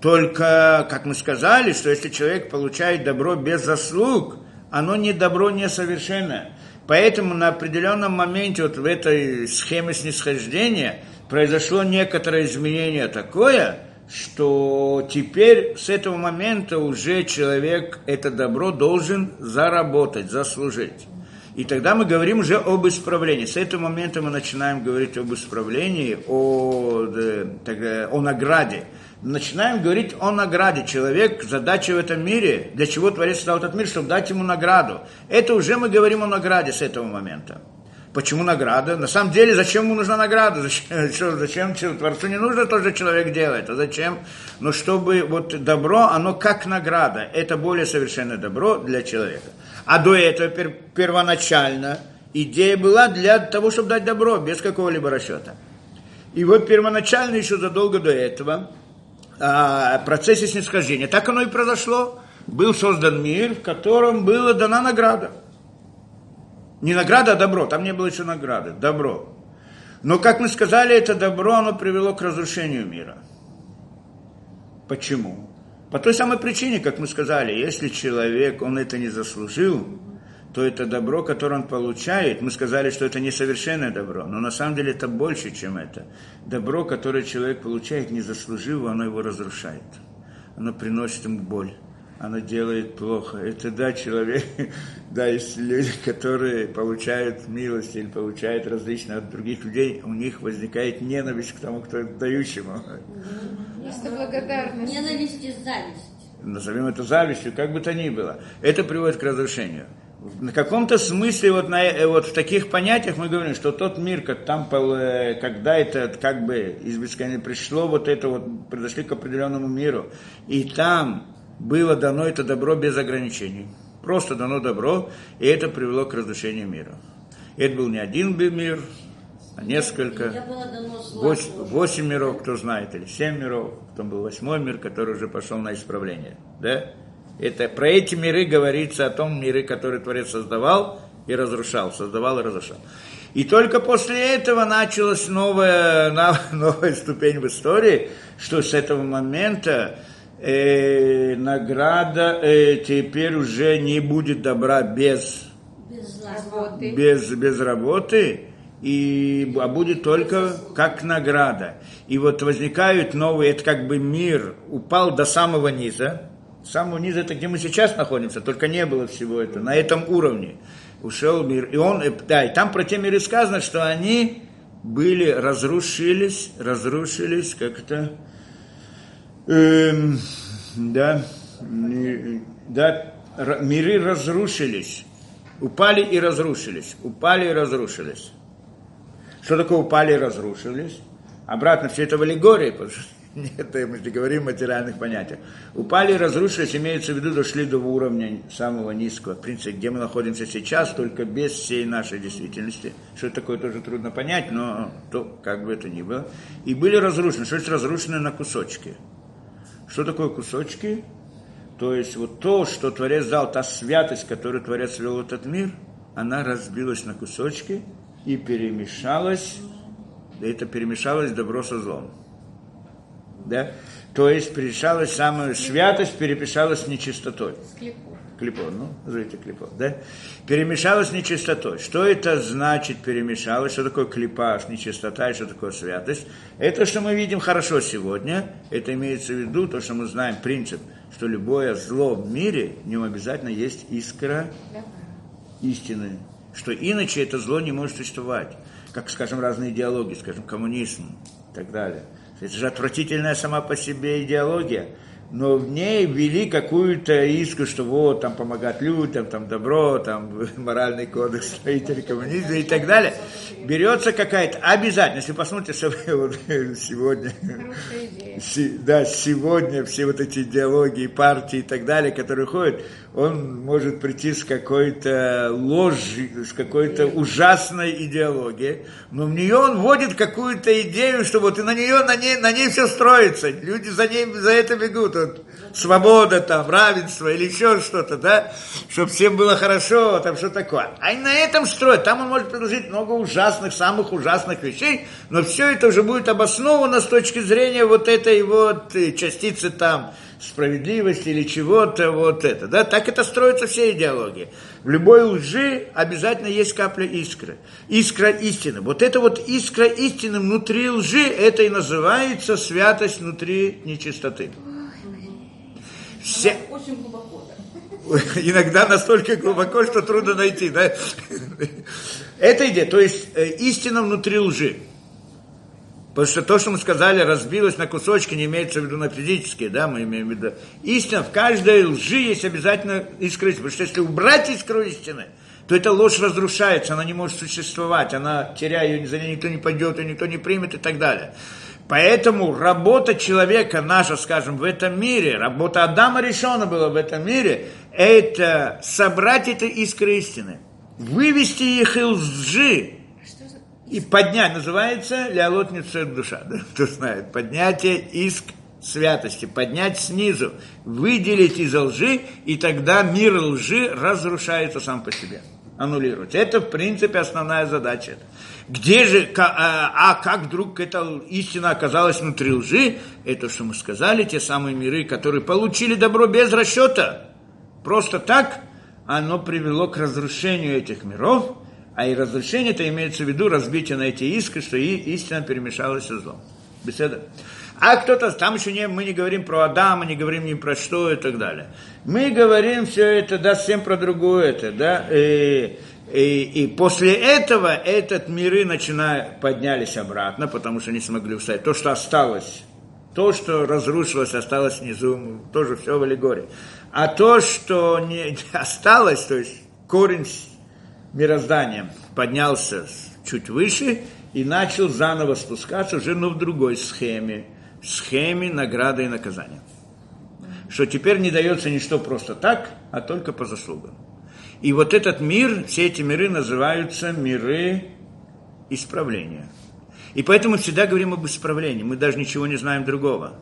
Только, как мы сказали, что если человек получает добро без заслуг, оно не добро несовершенное. Поэтому на определенном моменте вот в этой схеме снисхождения произошло некоторое изменение такое, что теперь с этого момента уже человек это добро должен заработать, заслужить. И тогда мы говорим уже об исправлении. С этого момента мы начинаем говорить об исправлении, о, да, тогда, о награде. Начинаем говорить о награде. Человек, задача в этом мире, для чего Творец создал этот мир, чтобы дать ему награду. Это уже мы говорим о награде с этого момента. Почему награда? На самом деле, зачем ему нужна награда? Зачем, [LAUGHS] что, зачем Творцу не нужно то, что человек делает? А зачем? Ну, чтобы вот добро, оно как награда. Это более совершенное добро для человека. А до этого пер, первоначально идея была для того, чтобы дать добро, без какого-либо расчета. И вот первоначально, еще задолго до этого, а, в процессе снисхождения, так оно и произошло. Был создан мир, в котором была дана награда. Не награда, а добро. Там не было еще награды. Добро. Но, как мы сказали, это добро, оно привело к разрушению мира. Почему? По той самой причине, как мы сказали, если человек, он это не заслужил, то это добро, которое он получает, мы сказали, что это несовершенное добро, но на самом деле это больше, чем это. Добро, которое человек получает, не заслужив, оно его разрушает. Оно приносит ему боль оно делает плохо. Это да, человек, [LAUGHS] да, есть люди, которые получают милость или получают различные от других людей, у них возникает ненависть к тому, кто дающему. Вместо благодарности. Ненависть и зависть. Назовем это завистью, как бы то ни было. Это приводит к разрушению. На каком-то смысле вот, на, э, вот в таких понятиях мы говорим, что тот мир, как там, э, когда это как бы из бесконечности пришло вот это вот, подошли к определенному миру, и там было дано это добро без ограничений. Просто дано добро, и это привело к разрушению мира. Это был не один мир, а несколько. Восемь, восемь миров, кто знает, или семь миров. Потом был восьмой мир, который уже пошел на исправление. Да? Это, про эти миры говорится о том миры, которые Творец создавал и разрушал, создавал и разрушал. И только после этого началась новая, [LAUGHS] новая ступень в истории, что с этого момента э, награда э, теперь уже не будет добра без, Без Работы. без, без работы, и, а будет только как награда. И вот возникают новые, это как бы мир упал до самого низа, самого низа, это где мы сейчас находимся, только не было всего этого, на этом уровне ушел мир. И он, э, да, и там про те миры сказано, что они были, разрушились, разрушились как-то, эм, да, да, миры разрушились, упали и разрушились, упали и разрушились. Что такое упали и разрушились? Обратно все это в аллегории, потому что [LAUGHS] нет, мы же говорим о материальных понятиях. Упали и разрушились, имеется в виду, дошли до уровня самого низкого. В принципе, где мы находимся сейчас, только без всей нашей действительности. Что это такое, тоже трудно понять, но то, как бы это ни было. И были разрушены. Что есть разрушены на кусочки? Что такое кусочки? То есть вот то, что Творец дал, та святость, которую Творец ввел в этот мир, она разбилась на кусочки и перемешалась, это перемешалось добро со злом. Да? То есть перемешалась самая святость, перемешалась с нечистотой. Клипу. Клипон, ну, назовите клипон, да? Перемешалась с нечистотой. Что это значит перемешалось? Что такое клипа, нечистота и что такое святость? Это, что мы видим хорошо сегодня, это имеется в виду то, что мы знаем принцип, что любое зло в мире, в нем обязательно есть искра истины, что иначе это зло не может существовать. Как, скажем, разные идеологии, скажем, коммунизм и так далее. Это же отвратительная сама по себе идеология, но в ней ввели какую-то иску, что вот, там помогать людям, там добро, там [LAUGHS] моральный кодекс строителей коммунизма и так далее. Берется какая-то, обязательно, если посмотрите, вот [LAUGHS] сегодня да, сегодня все вот эти идеологии, партии и так далее, которые ходят, он может прийти с какой-то ложью, с какой-то ужасной идеологией, но в нее он вводит какую-то идею, что вот и на нее, на ней, на ней все строится, люди за ней, за это бегут, вот, свобода там, равенство или еще что-то, да, чтобы всем было хорошо, там что такое. А на этом строят, там он может предложить много ужасных, самых ужасных вещей, но все это уже будет обосновано с точки зрения вот этой вот э, частицы там справедливости или чего-то, вот это, да, так это строятся все идеологии. В любой лжи обязательно есть капля искры. Искра истины. Вот это вот искра истины внутри лжи, это и называется святость внутри нечистоты. Все, Очень глубоко, да. [LAUGHS] иногда настолько глубоко, что трудно найти, да? Это идея, то есть э, истина внутри лжи. Потому что то, что мы сказали, разбилось на кусочки, не имеется в виду на физические, да, мы имеем в виду. Истина, в каждой лжи есть обязательно искра истины. Потому что если убрать искру истины, то эта ложь разрушается, она не может существовать, она теряет ее, за ней никто не пойдет, ее никто не примет и так далее. Поэтому работа человека наша, скажем, в этом мире, работа Адама решена была в этом мире, это собрать эти искры истины, вывести их из лжи, и поднять, называется Леолот Ницет душа, [LAUGHS] да? кто знает, поднятие иск святости, поднять снизу, выделить из лжи, и тогда мир лжи разрушается сам по себе, аннулируется. Это, в принципе, основная задача. Где же, ка- а, как вдруг эта истина оказалась внутри лжи? Это, что мы сказали, те самые миры, которые получили добро без расчета, просто так, оно привело к разрушению этих миров, а и разрушение это имеется в виду разбитие на эти искры, что и истина перемешалась со злом. Беседа. А кто-то, там еще не, мы не говорим про Адама, не говорим ни про что и так далее. Мы говорим все это, да, всем про другое это, да, и, и, и после этого этот миры начинают, поднялись обратно, потому что не смогли встать. То, что осталось, то, что разрушилось, осталось внизу, тоже все в аллегории. А то, что не [LAUGHS] осталось, то есть корень мироздания поднялся чуть выше и начал заново спускаться уже, но в другой схеме, схеме награды и наказания. Что теперь не дается ничто просто так, а только по заслугам. И вот этот мир, все эти миры называются миры исправления. И поэтому всегда говорим об исправлении. Мы даже ничего не знаем другого.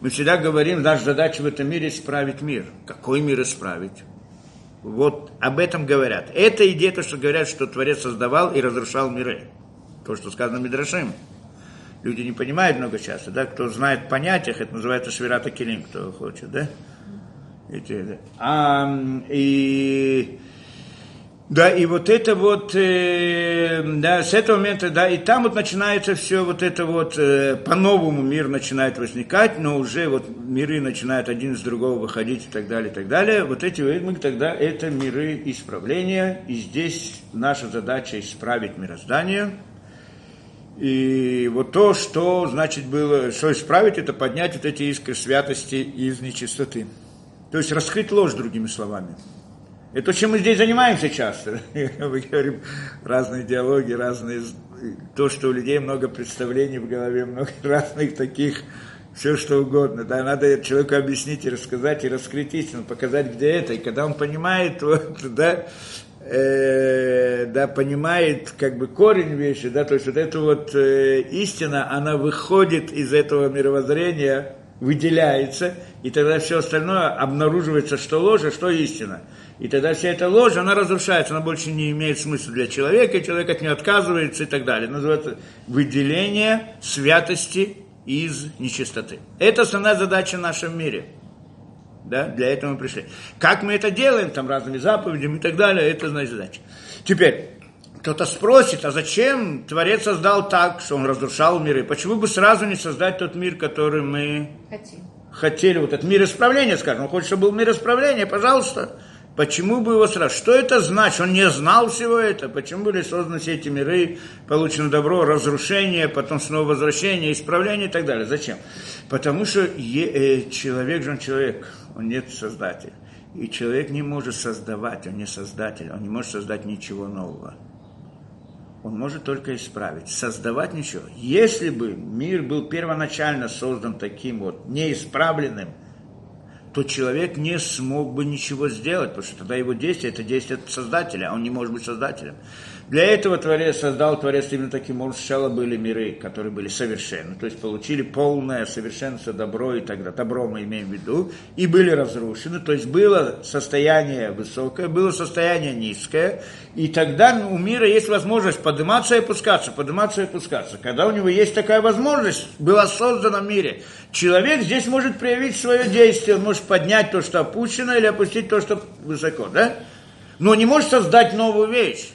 Мы всегда говорим, наша задача в этом мире исправить мир. Какой мир исправить? Вот об этом говорят. Это идея, то, что говорят, что Творец создавал и разрушал миры. То, что сказано Мидрашим. Люди не понимают много часто, да? Кто знает понятиях, это называется швирата килим, кто хочет, да? Эти, да. А, и да, и вот это вот, э, да, с этого момента, да, и там вот начинается все вот это вот, э, по-новому мир начинает возникать, но уже вот миры начинают один из другого выходить и так далее, и так далее. Вот эти мы тогда, это миры исправления, и здесь наша задача исправить мироздание. И вот то, что, значит, было, что исправить, это поднять вот эти искры святости из нечистоты. То есть раскрыть ложь, другими словами. Это чем мы здесь занимаемся часто. [LAUGHS] Мы говорим разные диалоги, разные... То, что у людей много представлений в голове, много [LAUGHS] разных таких, все что угодно. Да, надо человеку объяснить и рассказать, и раскрыть истину, показать, где это. И когда он понимает, [LAUGHS] вот, да, э, да, понимает как бы корень вещи, да, то есть вот эта вот э, истина, она выходит из этого мировоззрения, выделяется, и тогда все остальное обнаруживается, что ложь, а что истина. И тогда вся эта ложь, она разрушается, она больше не имеет смысла для человека, и человек от нее отказывается и так далее. Называется выделение святости из нечистоты. Это основная задача в нашем мире. Да, для этого мы пришли. Как мы это делаем, там разными заповедями и так далее, это значит задача. Теперь, кто-то спросит, а зачем Творец создал так, что он разрушал миры? Почему бы сразу не создать тот мир, который мы Хотим. хотели, вот этот мир исправления, скажем, он хочет, чтобы был мир исправления, пожалуйста. Почему бы его сразу? Что это значит? Он не знал всего это. Почему были созданы все эти миры, получено добро, разрушение, потом снова возвращение, исправление и так далее? Зачем? Потому что е- э, человек же он человек, он нет создателя. И человек не может создавать, он не создатель, он не может создать ничего нового. Он может только исправить, создавать ничего. Если бы мир был первоначально создан таким вот неисправленным – то человек не смог бы ничего сделать, потому что тогда его действие – это действие Создателя, а он не может быть Создателем. Для этого Творец создал Творец именно таким образом. Сначала были миры, которые были совершенны, то есть получили полное совершенство, добро и тогда добро мы имеем в виду, и были разрушены, то есть было состояние высокое, было состояние низкое, и тогда у мира есть возможность подниматься и опускаться, подниматься и опускаться. Когда у него есть такая возможность, была создана в мире, человек здесь может проявить свое действие, он может поднять то, что опущено, или опустить то, что высоко, да? Но не может создать новую вещь.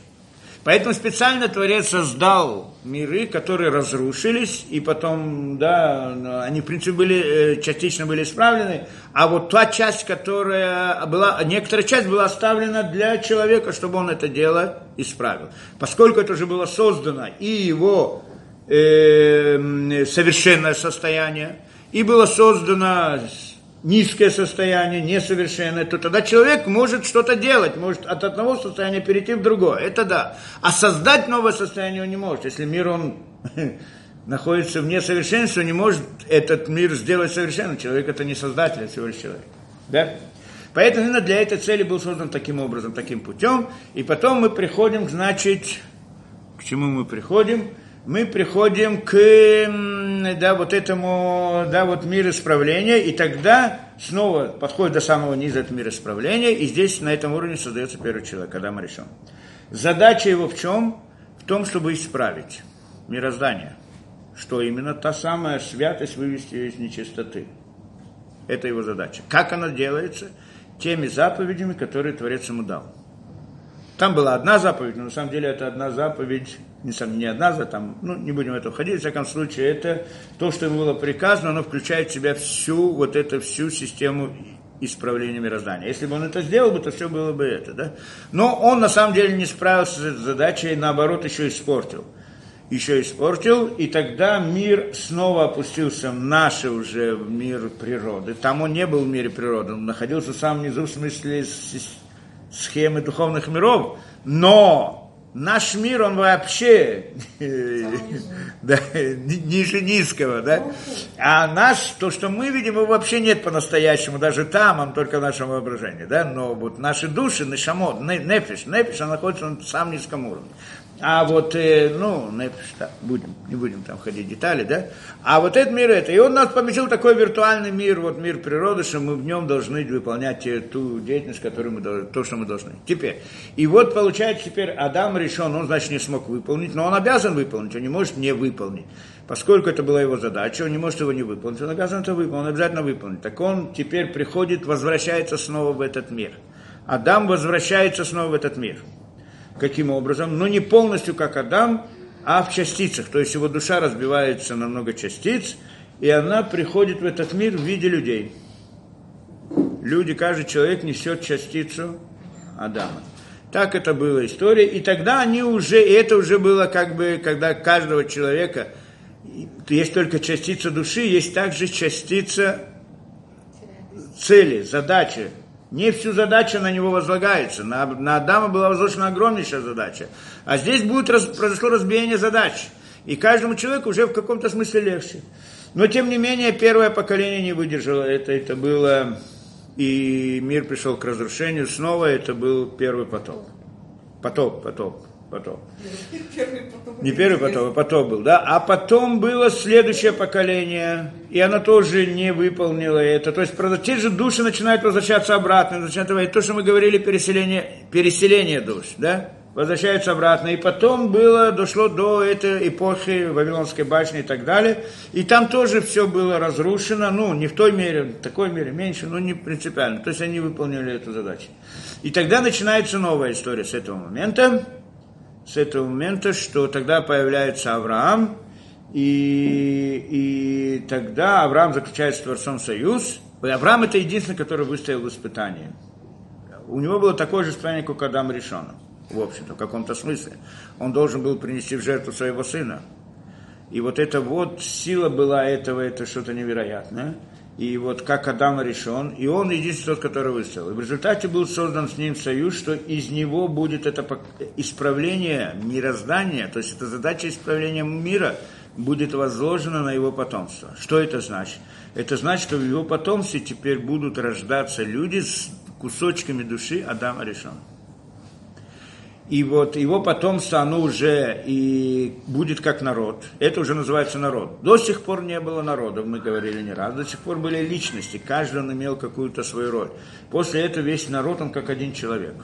Поэтому специально Творец создал миры, которые разрушились, и потом, да, они, в принципе, были, э, частично были исправлены, а вот та часть, которая была, некоторая часть была оставлена для человека, чтобы он это дело исправил. Поскольку это уже было создано, и его э, совершенное состояние, и было создано низкое состояние, несовершенное, то тогда человек может что-то делать, может от одного состояния перейти в другое. Это да. А создать новое состояние он не может. Если мир, он [LAUGHS] находится в несовершенстве, не может этот мир сделать совершенным. Человек это не создатель, а всего лишь человек. Да? Поэтому именно для этой цели был создан таким образом, таким путем. И потом мы приходим, значит, к чему мы приходим? Мы приходим к да, вот этому, да, вот мир исправления, и тогда снова подходит до самого низа этого мира исправления, и здесь на этом уровне создается первый человек, Адам решен. Задача его в чем? В том, чтобы исправить мироздание. Что именно? Та самая святость вывести из нечистоты. Это его задача. Как она делается? Теми заповедями, которые Творец ему дал. Там была одна заповедь, но на самом деле это одна заповедь, не, не одна, за там, ну, не будем в это входить, в всяком случае, это то, что ему было приказано, оно включает в себя всю вот эту, всю систему исправления мироздания. Если бы он это сделал бы, то все было бы это, да? Но он на самом деле не справился с этой задачей, наоборот, еще испортил. Еще испортил, и тогда мир снова опустился в наш уже мир природы. Там он не был в мире природы, он находился в самом низу, в смысле схемы духовных миров, но наш мир, он вообще [LAUGHS] да, ниже низкого, да? А наш, то, что мы видим, его вообще нет по-настоящему, даже там, он только в нашем воображении, да? Но вот наши души, нешамот, нефиш, нефиш, он находится на самом низком уровне. А вот, э, ну, будем, не будем там ходить в детали, да? А вот этот мир это. И он нас поместил такой виртуальный мир, вот мир природы, что мы в нем должны выполнять ту деятельность, которую мы должны, то, что мы должны. Теперь. И вот получается теперь Адам решен, он, значит, не смог выполнить, но он обязан выполнить, он не может не выполнить. Поскольку это была его задача, он не может его не выполнить, он обязан это выполнить, он обязательно выполнить. Так он теперь приходит, возвращается снова в этот мир. Адам возвращается снова в этот мир. Каким образом? Но не полностью как Адам, а в частицах. То есть его душа разбивается на много частиц, и она приходит в этот мир в виде людей. Люди, каждый человек несет частицу Адама. Так это была история. И тогда они уже, и это уже было как бы, когда каждого человека есть только частица души, есть также частица цели, задачи, не всю задачу на него возлагается. На, на Адама была возложена огромнейшая задача. А здесь будет раз, произошло разбиение задач. И каждому человеку уже в каком-то смысле легче. Но, тем не менее, первое поколение не выдержало это. Это было... И мир пришел к разрушению снова. Это был первый потоп. Потоп, потоп потом. Не первый потом, а потом был, да? А потом было следующее поколение, и оно тоже не выполнило это. То есть, те же души начинают возвращаться обратно, начинают то, что мы говорили, переселение, переселение душ, да? возвращаются обратно. И потом было, дошло до этой эпохи Вавилонской башни и так далее. И там тоже все было разрушено, ну, не в той мере, в такой мере, меньше, но не принципиально. То есть они выполнили эту задачу. И тогда начинается новая история с этого момента с этого момента, что тогда появляется Авраам, и, и тогда Авраам заключает с Творцом союз. И Авраам это единственный, который выстоял в испытании. У него было такое же испытание, как Адам Решона, в общем-то, в каком-то смысле. Он должен был принести в жертву своего сына. И вот эта вот сила была этого, это что-то невероятное и вот как Адам решен, и он единственный тот, который выстоял. И в результате был создан с ним союз, что из него будет это исправление мироздания, то есть это задача исправления мира будет возложена на его потомство. Что это значит? Это значит, что в его потомстве теперь будут рождаться люди с кусочками души Адама решен и вот его потомство, оно уже и будет как народ. Это уже называется народ. До сих пор не было народов, мы говорили не раз. До сих пор были личности, каждый он имел какую-то свою роль. После этого весь народ, он как один человек.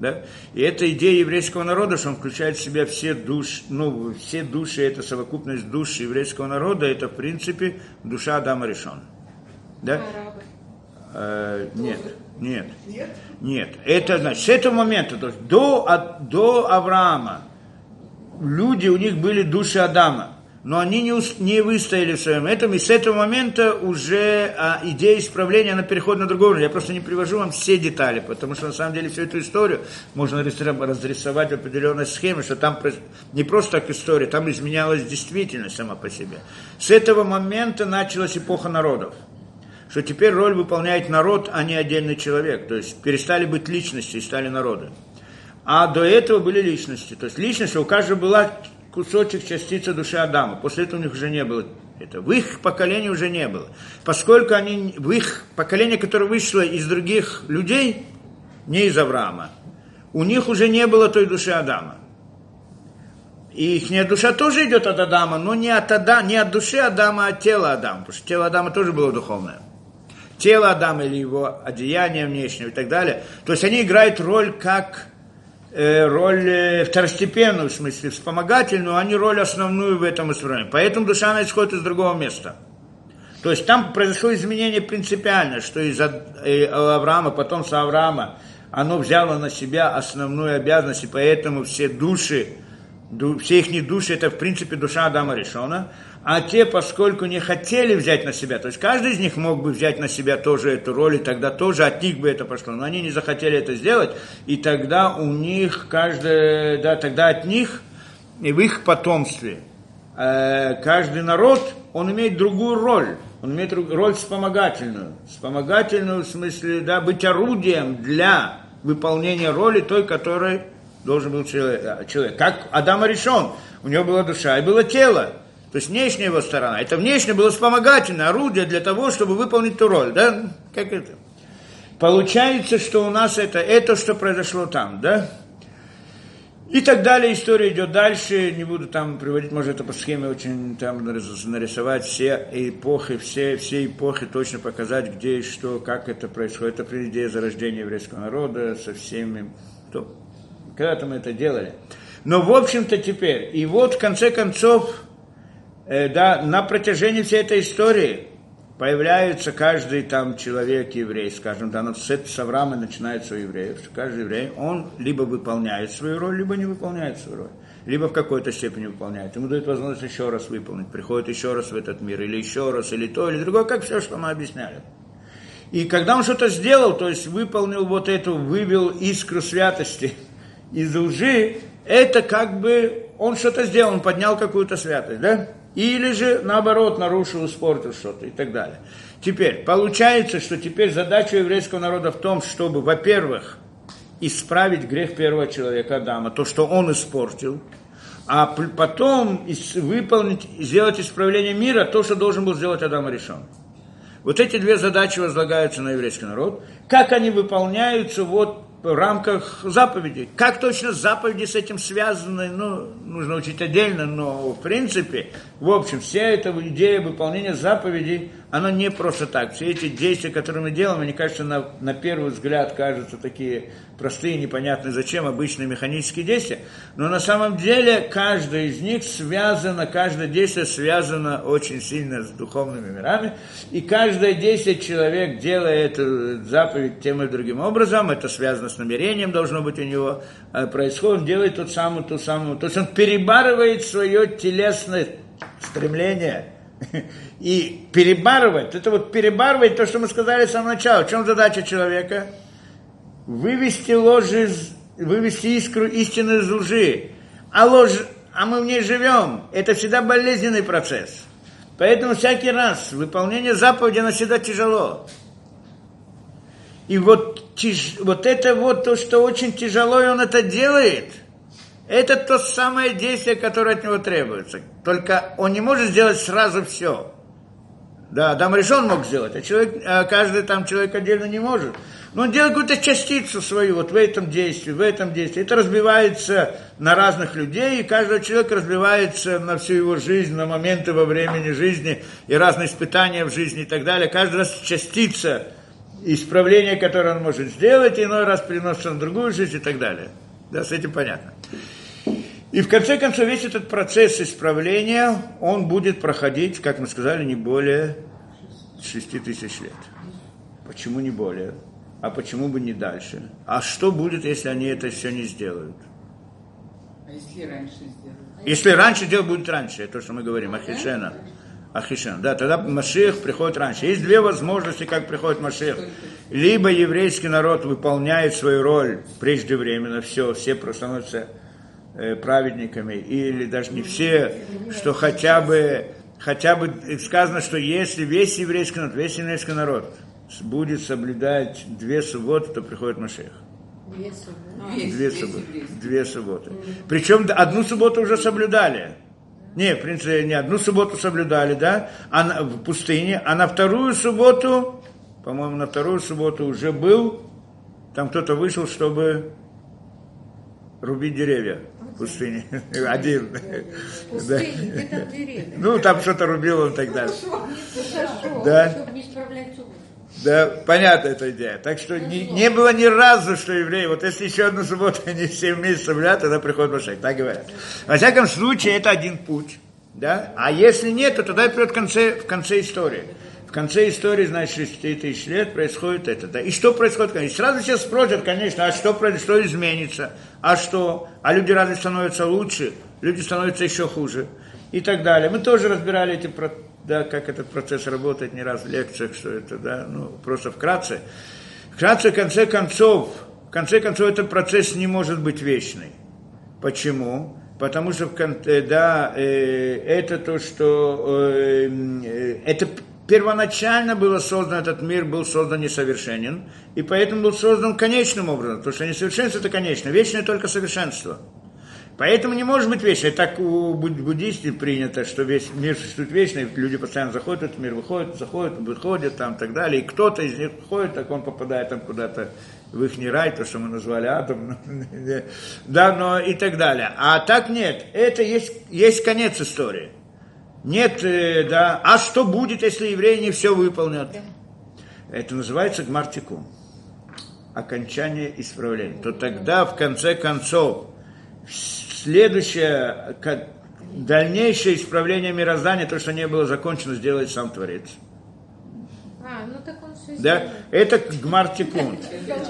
Да? И эта идея еврейского народа, что он включает в себя все души, ну, все души, это совокупность душ еврейского народа, это в принципе душа Адама решен. Да? Э, нет. Нет. Нет? Нет. Это значит, с этого момента, то есть до, до Авраама, люди, у них были души Адама, но они не, не выстояли в своем этом, и с этого момента уже а, идея исправления, она переходит на другой уровень. Я просто не привожу вам все детали, потому что на самом деле всю эту историю можно разрисовать в определенной схеме, что там не просто так история, там изменялась действительность сама по себе. С этого момента началась эпоха народов что теперь роль выполняет народ, а не отдельный человек. То есть перестали быть личности и стали народы. А до этого были личности. То есть личность, у каждого была кусочек, частица души Адама. После этого у них уже не было это. В их поколении уже не было. Поскольку они, в их поколение, которое вышло из других людей, не из Авраама, у них уже не было той души Адама. И их душа тоже идет от Адама, но не от, Адама, не от души Адама, а от тела Адама, потому что тело Адама тоже было духовное тело Адама или его одеяние внешнее и так далее. То есть они играют роль как э, роль э, второстепенную, в смысле вспомогательную, а не роль основную в этом исправлении. Поэтому душа она исходит из другого места. То есть там произошло изменение принципиально, что из э, Авраама, потом с Авраама, оно взяло на себя основную обязанность, и поэтому все души, все их души, это в принципе душа Адама Решона, а те, поскольку не хотели взять на себя, то есть каждый из них мог бы взять на себя тоже эту роль, и тогда тоже от них бы это пошло, но они не захотели это сделать, и тогда у них каждый, да, тогда от них и в их потомстве э, каждый народ, он имеет другую роль, он имеет роль вспомогательную, вспомогательную в смысле, да, быть орудием для выполнение роли той, которой должен был человек. человек. Как Адам решен, у него была душа и было тело. То есть внешняя его сторона. Это внешнее было вспомогательное орудие для того, чтобы выполнить ту роль. Да? Как это? Получается, что у нас это, это что произошло там, да? И так далее, история идет дальше, не буду там приводить, может, это по схеме очень там нарисовать все эпохи, все, все эпохи точно показать, где и что, как это происходит. Это идея зарождения еврейского народа со всеми, то, когда-то мы это делали. Но, в общем-то, теперь, и вот, в конце концов, э, да, на протяжении всей этой истории появляется каждый там человек еврей, скажем, да, с, с Авраама начинается у евреев, каждый еврей, он либо выполняет свою роль, либо не выполняет свою роль, либо в какой-то степени выполняет. Ему дают возможность еще раз выполнить, приходит еще раз в этот мир, или еще раз, или то, или другое, как все, что мы объясняли. И когда он что-то сделал, то есть выполнил вот эту, вывел искру святости из лжи, это как бы он что-то сделал, он поднял какую-то святость, да? Или же, наоборот, нарушил, испортил что-то и так далее. Теперь, получается, что теперь задача еврейского народа в том, чтобы, во-первых, исправить грех первого человека Адама, то, что он испортил, а потом выполнить, сделать исправление мира, то, что должен был сделать Адам решен. Вот эти две задачи возлагаются на еврейский народ. Как они выполняются, вот в рамках заповедей. Как точно заповеди с этим связаны, ну, нужно учить отдельно, но в принципе, в общем, вся эта идея выполнения заповедей, она не просто так. Все эти действия, которые мы делаем, они, кажется, на, на первый взгляд кажутся такие простые, непонятные, зачем обычные механические действия. Но на самом деле каждое из них связано, каждое действие связано очень сильно с духовными мирами. И каждое действие человек, делая эту заповедь тем или другим образом, это связано с намерением, должно быть у него э, происходит, он делает тот самый, ту самую, то есть он перебарывает свое телесное стремление и перебарывать, это вот перебарывать то, что мы сказали с самого начала. В чем задача человека? Вывести ложь из, вывести искру истины из лжи. А ложь, а мы в ней живем. Это всегда болезненный процесс. Поэтому всякий раз выполнение заповеди, оно всегда тяжело. И вот, тяж, вот это вот то, что очень тяжело, и он это делает – это то самое действие, которое от него требуется. Только он не может сделать сразу все. Да, Адам решен мог сделать, а человек, а каждый там человек отдельно не может. Но он делает какую-то частицу свою вот в этом действии, в этом действии. Это разбивается на разных людей, и каждый человек разбивается на всю его жизнь, на моменты во времени жизни и разные испытания в жизни и так далее. Каждый раз частица исправления, которое он может сделать, иной раз переносится на другую жизнь и так далее. Да, с этим понятно. И в конце концов весь этот процесс исправления, он будет проходить, как мы сказали, не более 6 тысяч лет. Почему не более? А почему бы не дальше? А что будет, если они это все не сделают? А если раньше сделают? Если раньше делать будет раньше, то, что мы говорим, Ахишена. Ахишен. Да, тогда Машех приходит раньше. Есть две возможности, как приходит Машех. Либо еврейский народ выполняет свою роль преждевременно, все, все становятся праведниками, или даже не все, что хотя бы, хотя бы сказано, что если весь еврейский народ, весь еврейский народ будет соблюдать две субботы, то приходит Машех. Две субботы. Две субботы. Две субботы. Причем одну субботу уже соблюдали. Не, в принципе, не одну субботу соблюдали, да, а на, в пустыне, а на вторую субботу, по-моему, на вторую субботу уже был, там кто-то вышел, чтобы рубить деревья пустыне. [LAUGHS] Один. [LAUGHS] да. деревья? Ну, там что-то рубил он так далее. Хорошо, Да. Да, понятна эта идея. Так что не, не было ни разу, что евреи, вот если еще одну субботу они все вместе соблюдают, тогда приходит Машек, так говорят. Во всяком случае, это один путь. Да? А если нет, то тогда придет в конце, в конце истории. В конце истории, значит, 6 тысяч лет происходит это. Да? И что происходит? И сразу все спросят, конечно, а что, произойдет, что изменится? А что? А люди разве становятся лучше? Люди становятся еще хуже. И так далее. Мы тоже разбирали эти, да, как этот процесс работает не раз в лекциях, что это, да, ну, просто вкратце. Вкратце, в конце концов, в конце концов, этот процесс не может быть вечный. Почему? Потому что, э, да, э, это то, что, э, это первоначально было создан этот мир, был создан несовершенен, и поэтому был создан конечным образом, потому что несовершенство это конечно, вечное только совершенство. Поэтому не может быть вечно. Так у буддистов принято, что весь мир существует вечно, и люди постоянно заходят в этот мир, выходят, заходят, выходят там и так далее. И кто-то из них ходит, так он попадает там куда-то в их рай, то, что мы назвали атом, [LAUGHS] да, но и так далее. А так нет, это есть, есть конец истории. Нет, э, да, а что будет, если евреи не все выполнят? Это называется гмартикум. Окончание исправления. То тогда, в конце концов, следующее, дальнейшее исправление мироздания, то, что не было закончено, сделает сам Творец. А, ну так он все Да? Это гмартикун.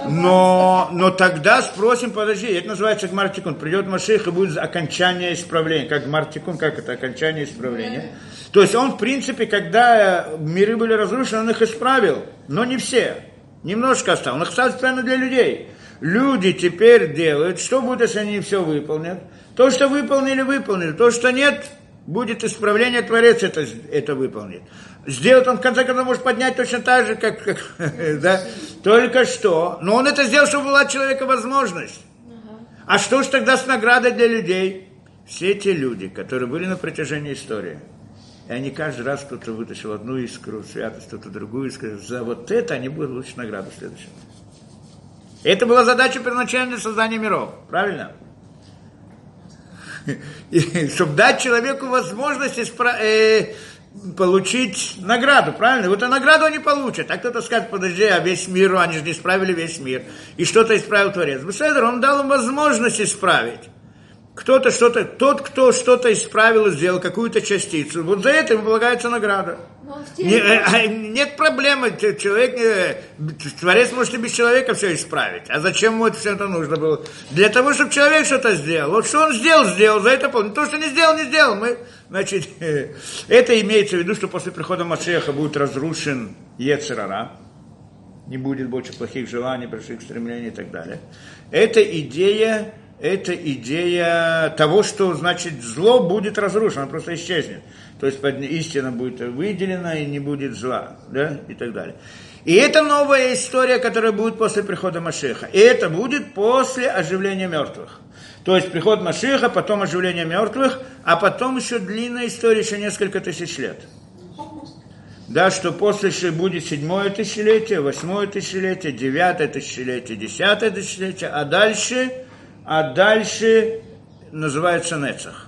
Но, но тогда спросим, подожди, это называется гмартикун. Придет Маших и будет окончание исправления. Как гмартикун, как это окончание исправления. То есть он, в принципе, когда миры были разрушены, он их исправил, но не все. Немножко оставил. Он их оставил специально для людей. Люди теперь делают, что будет, если они все выполнят? То, что выполнили, выполнили. То, что нет, будет исправление, Творец это, это выполнит. Сделать он, в конце концов, может поднять точно так же, как, как [LAUGHS] да? Только что. Но он это сделал, чтобы была человека возможность. А что ж тогда с наградой для людей? Все те люди, которые были на протяжении истории, и они каждый раз кто-то вытащил одну искру, святость, кто-то другую искру. За вот это они будут лучше награду в следующем. Это была задача первоначального создания миров, правильно? [LAUGHS] И, чтобы дать человеку возможность испра- э, получить награду, правильно? Вот а награду они получат. А кто-то скажет, подожди, а весь мир, они же не исправили весь мир. И что-то исправил Творец. Беседер, он дал им возможность исправить. Кто-то что-то, тот, кто что-то исправил сделал, какую-то частицу, вот за это ему полагается награда. Не, э, нет проблемы, человек, э, Творец может и без человека все исправить. А зачем ему это все это нужно было? Для того, чтобы человек что-то сделал. Вот что он сделал, сделал, за это помню. То, что не сделал, не сделал. Мы, значит, это имеется в виду, что после прихода Машеха будет разрушен Ецерара. Не будет больше плохих желаний, больших стремлений и так далее. Это идея это идея того, что, значит, зло будет разрушено, оно просто исчезнет. То есть истина будет выделена и не будет зла, да, и так далее. И это новая история, которая будет после прихода Машеха. И это будет после оживления мертвых. То есть приход Машеха, потом оживление мертвых, а потом еще длинная история, еще несколько тысяч лет. Да, что после будет седьмое тысячелетие, восьмое тысячелетие, девятое тысячелетие, десятое тысячелетие, а дальше, а дальше называется Нецах.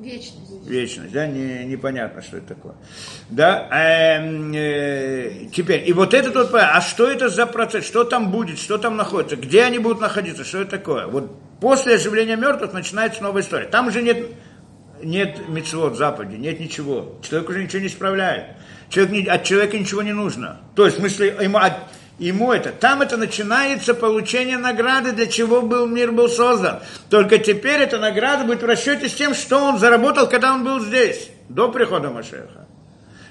Вечность. Вечность, да, не, непонятно, что это такое. Да, э, э, теперь, и вот этот вот, а что это за процесс, что там будет, что там находится, где они будут находиться, что это такое? Вот после оживления мертвых начинается новая история. Там уже нет, нет мецвод в Западе, нет ничего. Человек уже ничего не исправляет. Человек не, от человека ничего не нужно. То есть, в смысле, ему, от, ему это. Там это начинается получение награды, для чего был мир был создан. Только теперь эта награда будет в расчете с тем, что он заработал, когда он был здесь, до прихода Машеха.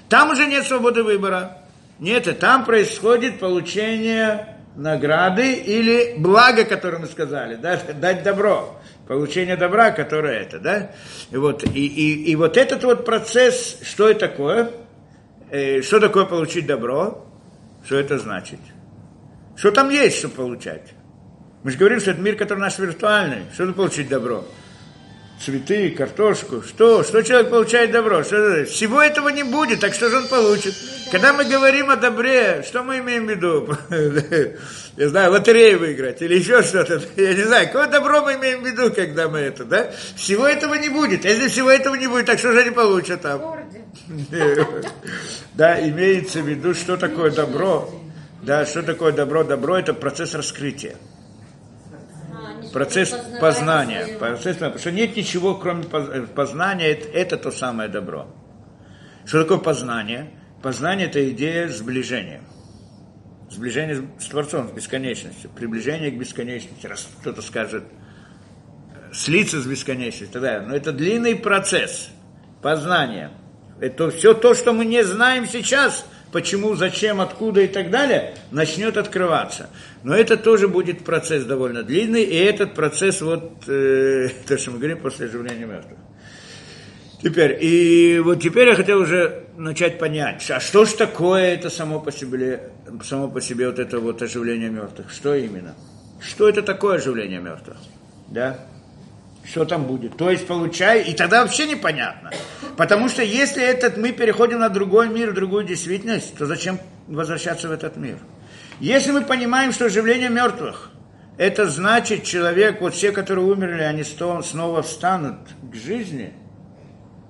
Там уже нет свободы выбора. Нет, и там происходит получение награды или блага, которое мы сказали, да, [LAUGHS] дать добро, получение добра, которое это, да. И вот, и, и, и вот этот вот процесс, что это такое? Э, что такое получить добро? Что это значит? Что там есть, что получать? Мы же говорим, что это мир, который наш виртуальный. Что это получить добро? Цветы, картошку. Что? Что человек получает добро? Что Всего этого не будет, так что же он получит? Когда мы говорим о добре, что мы имеем в виду? [LAUGHS] Я знаю, лотерею выиграть или еще что-то. Я не знаю, какое добро мы имеем в виду, когда мы это, да? Всего этого не будет. Если всего этого не будет, так что же они получат там? [LAUGHS] Да, имеется в виду, что такое добро. Да, что такое добро? Добро – это процесс раскрытия. Процесс познания. Процесс, потому что нет ничего, кроме познания, это, это то самое добро. Что такое познание? Познание – это идея сближения. Сближение с Творцом, с бесконечностью. Приближение к бесконечности. Раз кто-то скажет, слиться с бесконечностью, тогда. Но это длинный процесс познания. Это все то, что мы не знаем сейчас – почему, зачем, откуда и так далее, начнет открываться. Но это тоже будет процесс довольно длинный, и этот процесс, вот, э, [LAUGHS] то, что мы говорим, после оживления мертвых. Теперь, и вот теперь я хотел уже начать понять, а что ж такое это само по себе, само по себе вот это вот оживление мертвых? Что именно? Что это такое оживление мертвых? Да? Что там будет? То есть, получай, и тогда вообще непонятно. Потому что если этот мы переходим на другой мир, в другую действительность, то зачем возвращаться в этот мир? Если мы понимаем, что оживление мертвых, это значит человек, вот все, которые умерли, они снова встанут к жизни –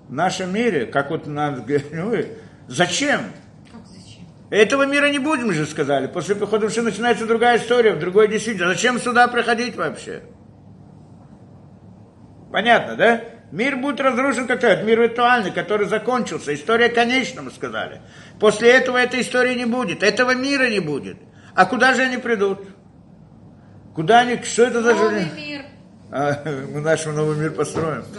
в нашем мире, как вот нам [LAUGHS] ну, зачем? Этого мира не будем же, сказали. После прихода все начинается другая история, в другой действительно. Зачем сюда приходить вообще? Понятно, да? Мир будет разрушен как этот мир виртуальный, который закончился. История конечна, мы сказали. После этого этой истории не будет, этого мира не будет. А куда же они придут? Куда они, что это за Новый жизнь? мир. А, [LAUGHS] мы наш новый мир построим. [LAUGHS]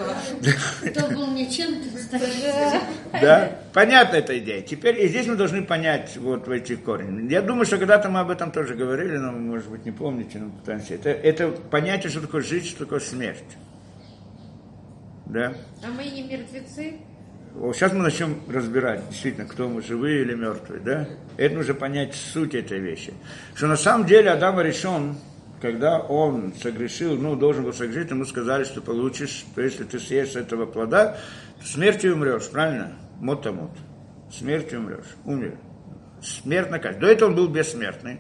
Был. Да? Понятна эта идея. Теперь и здесь мы должны понять вот в этих корни. Я думаю, что когда-то мы об этом тоже говорили, но, может быть, не помните, но пытаемся. Это, это понятие, что такое жизнь, что такое смерть. Да? А мы не мертвецы? Сейчас мы начнем разбирать, действительно, кто мы, живые или мертвые, да? Это нужно понять суть этой вещи. Что на самом деле Адам решен, когда он согрешил, ну, должен был согрешить, ему сказали, что получишь, то если ты съешь этого плода, смертью умрешь, правильно? Мот-мот. Смертью умрешь. Умер. Смерть наказание. До этого он был бессмертный.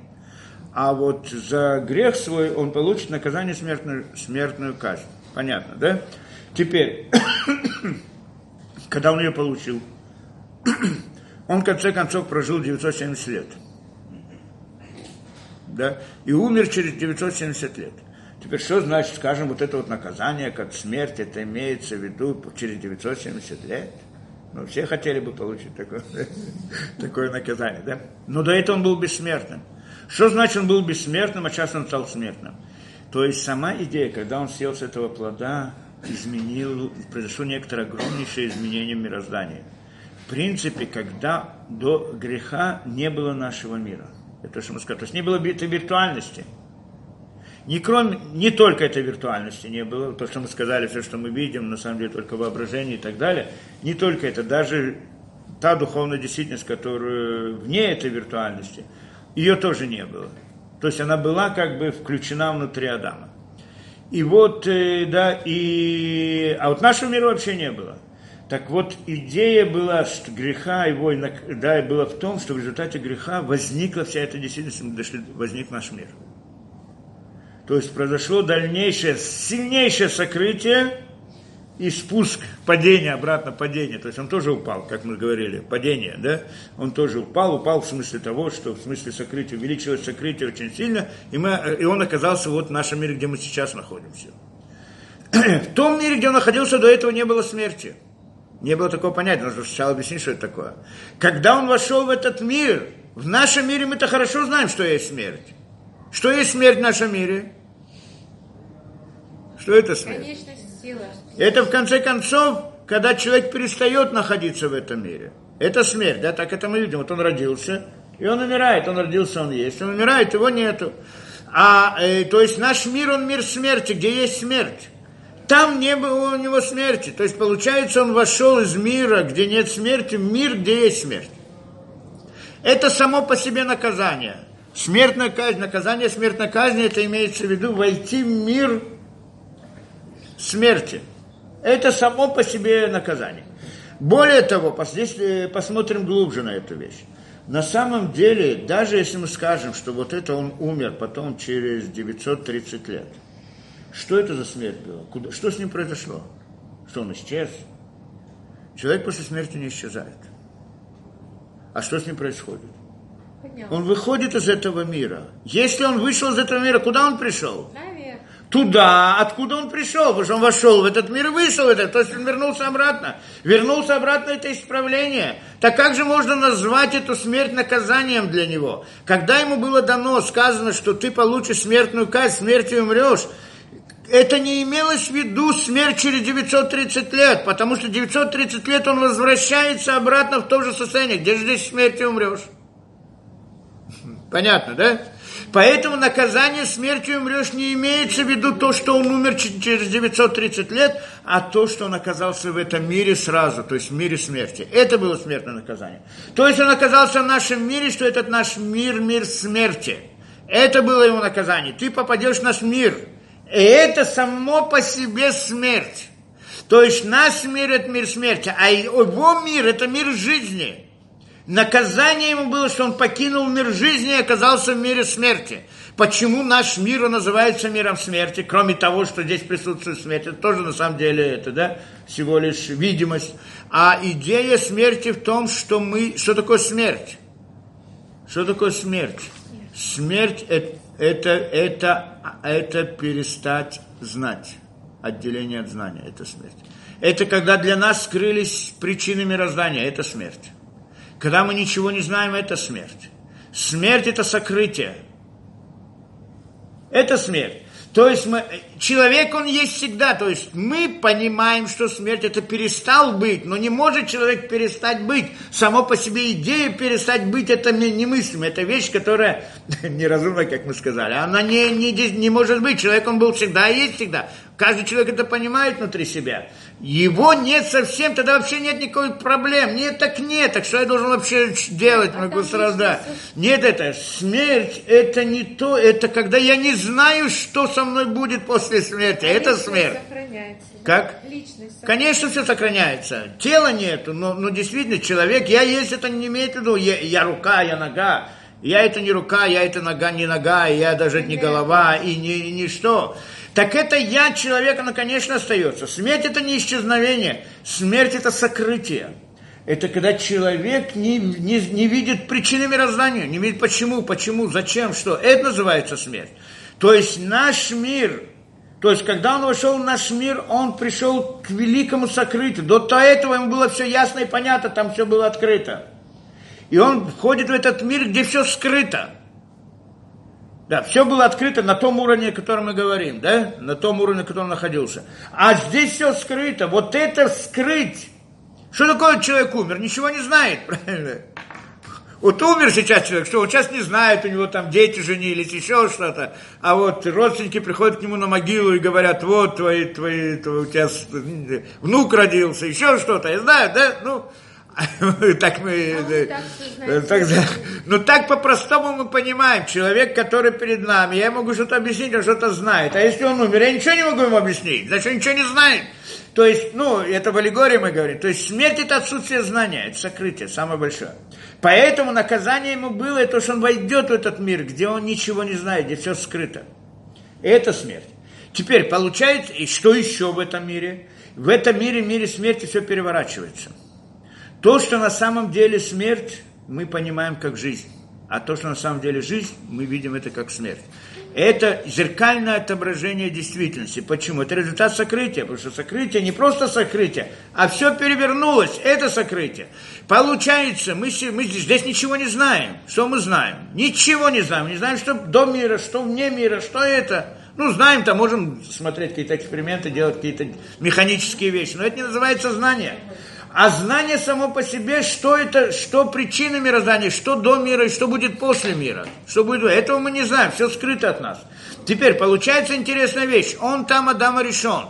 А вот за грех свой он получит наказание смертную, смертную казнь. Понятно, да? Теперь, [COUGHS] когда он ее получил, [COUGHS] он в конце концов прожил 970 лет да, и умер через 970 лет. Теперь что значит, скажем, вот это вот наказание, как смерть, это имеется в виду через 970 лет? Ну, все хотели бы получить такое, [LAUGHS] такое наказание, да? Но до этого он был бессмертным. Что значит он был бессмертным, а сейчас он стал смертным? То есть сама идея, когда он съел с этого плода, изменил, произошло некоторое огромнейшее изменение мироздания. В принципе, когда до греха не было нашего мира – это то, что мы сказали. То есть не было этой виртуальности. Не, кроме, не только этой виртуальности не было, то, что мы сказали, все, что мы видим, на самом деле только воображение и так далее. Не только это, даже та духовная действительность, которая вне этой виртуальности, ее тоже не было. То есть она была как бы включена внутри Адама. И вот, э, да, и... А вот нашего мира вообще не было. Так вот, идея была, что греха его, да, была в том, что в результате греха возникла вся эта действительность, возник наш мир. То есть произошло дальнейшее, сильнейшее сокрытие и спуск, падение, обратно падение. То есть он тоже упал, как мы говорили, падение, да? Он тоже упал, упал в смысле того, что в смысле сокрытия, увеличилось сокрытие очень сильно, и, мы, и он оказался вот в нашем мире, где мы сейчас находимся. [CLEARS THROAT] В том мире, где он находился, до этого не было смерти. Не было такого понятия, нужно сначала объяснить, что это такое. Когда он вошел в этот мир, в нашем мире мы-то хорошо знаем, что есть смерть. Что есть смерть в нашем мире? Что это смерть? Конечность сила. Это в конце концов, когда человек перестает находиться в этом мире. Это смерть, да, так это мы видим. Вот он родился, и он умирает. Он родился, он есть. Он умирает, его нету. А, э, то есть наш мир, он мир смерти, где есть смерть там не было у него смерти. То есть, получается, он вошел из мира, где нет смерти, в мир, где есть смерть. Это само по себе наказание. Смертная казнь, наказание смертной казни, это имеется в виду войти в мир смерти. Это само по себе наказание. Более того, э, посмотрим глубже на эту вещь. На самом деле, даже если мы скажем, что вот это он умер потом через 930 лет – что это за смерть была? Куда, что с ним произошло? Что он исчез? Человек после смерти не исчезает. А что с ним происходит? Он выходит из этого мира. Если он вышел из этого мира, куда он пришел? Наверх. Туда, откуда он пришел, потому что он вошел в этот мир и вышел в этот, то есть он вернулся обратно. Вернулся обратно, это исправление. Так как же можно назвать эту смерть наказанием для него? Когда ему было дано, сказано, что ты получишь смертную казнь, смертью умрешь, это не имелось в виду смерть через 930 лет, потому что 930 лет он возвращается обратно в то же состояние. Где же здесь смерть и умрешь? Понятно, да? Поэтому наказание смертью умрешь не имеется в виду то, что он умер через 930 лет, а то, что он оказался в этом мире сразу, то есть в мире смерти. Это было смертное наказание. То есть он оказался в нашем мире, что этот наш мир, мир смерти. Это было его наказание. Ты попадешь в наш мир. И это само по себе смерть. То есть наш мир – это мир смерти, а его мир – это мир жизни. Наказание ему было, что он покинул мир жизни и оказался в мире смерти. Почему наш мир называется миром смерти, кроме того, что здесь присутствует смерть? Это тоже на самом деле это, да, всего лишь видимость. А идея смерти в том, что мы... Что такое смерть? Что такое смерть? Смерть это, это, это, это перестать знать. Отделение от знания – это смерть. Это когда для нас скрылись причины мироздания – это смерть. Когда мы ничего не знаем, это смерть. Смерть – это сокрытие. Это смерть. То есть мы, человек, он есть всегда. То есть мы понимаем, что смерть это перестал быть, но не может человек перестать быть. Само по себе идея перестать быть, это немыслимо. Это вещь, которая [LAUGHS] неразумна, как мы сказали. Она не, не, не может быть. Человек, он был всегда и есть всегда. Каждый человек это понимает внутри себя. Его нет совсем, тогда вообще нет никакой проблем. Нет, так нет, так что я должен вообще делать, А могу страдать. Нет, это смерть, это не то, это когда я не знаю, что со мной будет после смерти. Это Личность смерть. сохраняется. Как? Личность сохраняется. Конечно, все сохраняется. Тела нету, но, но действительно человек, я есть, это не имеет в виду, я, я рука, я нога. Я это не рука, я это нога, не нога, я даже не голова, и не, не что. Так это я человека, ну, конечно, остается. Смерть это не исчезновение, смерть это сокрытие. Это когда человек не, не, не видит причины мироздания, не видит почему, почему, зачем, что. Это называется смерть. То есть наш мир, то есть когда он вошел в наш мир, он пришел к великому сокрытию. До этого ему было все ясно и понятно, там все было открыто. И он входит в этот мир, где все скрыто. Да, все было открыто на том уровне, о котором мы говорим, да, на том уровне, на котором находился. А здесь все скрыто. Вот это скрыть. Что такое человек умер? Ничего не знает, [LAUGHS] правильно? Вот умер сейчас человек, что он сейчас не знает, у него там дети женились, еще что-то. А вот родственники приходят к нему на могилу и говорят, вот твои, твои, твои у тебя внук родился, еще что-то. Я знаю, да? Ну, [LAUGHS] так мы... А так, ну так по-простому мы понимаем, человек, который перед нами, я могу что-то объяснить, он что-то знает. А если он умер, я ничего не могу ему объяснить, значит, он ничего не знает. То есть, ну, это в аллегории мы говорим. То есть смерть это отсутствие знания, это сокрытие, самое большое. Поэтому наказание ему было, то, что он войдет в этот мир, где он ничего не знает, где все скрыто. И это смерть. Теперь получается, и что еще в этом мире? В этом мире, в мире смерти все переворачивается. То, что на самом деле смерть, мы понимаем как жизнь. А то, что на самом деле жизнь, мы видим это как смерть. Это зеркальное отображение действительности. Почему? Это результат сокрытия, потому что сокрытие не просто сокрытие, а все перевернулось. Это сокрытие. Получается, мы, мы здесь ничего не знаем. Что мы знаем? Ничего не знаем. Не знаем, что до мира, что вне мира, что это. Ну, знаем, там можем смотреть какие-то эксперименты, делать какие-то механические вещи. Но это не называется знание. А знание само по себе, что это, что причина мироздания, что до мира и что будет после мира. Что будет, этого мы не знаем, все скрыто от нас. Теперь получается интересная вещь. Он там Адама решен.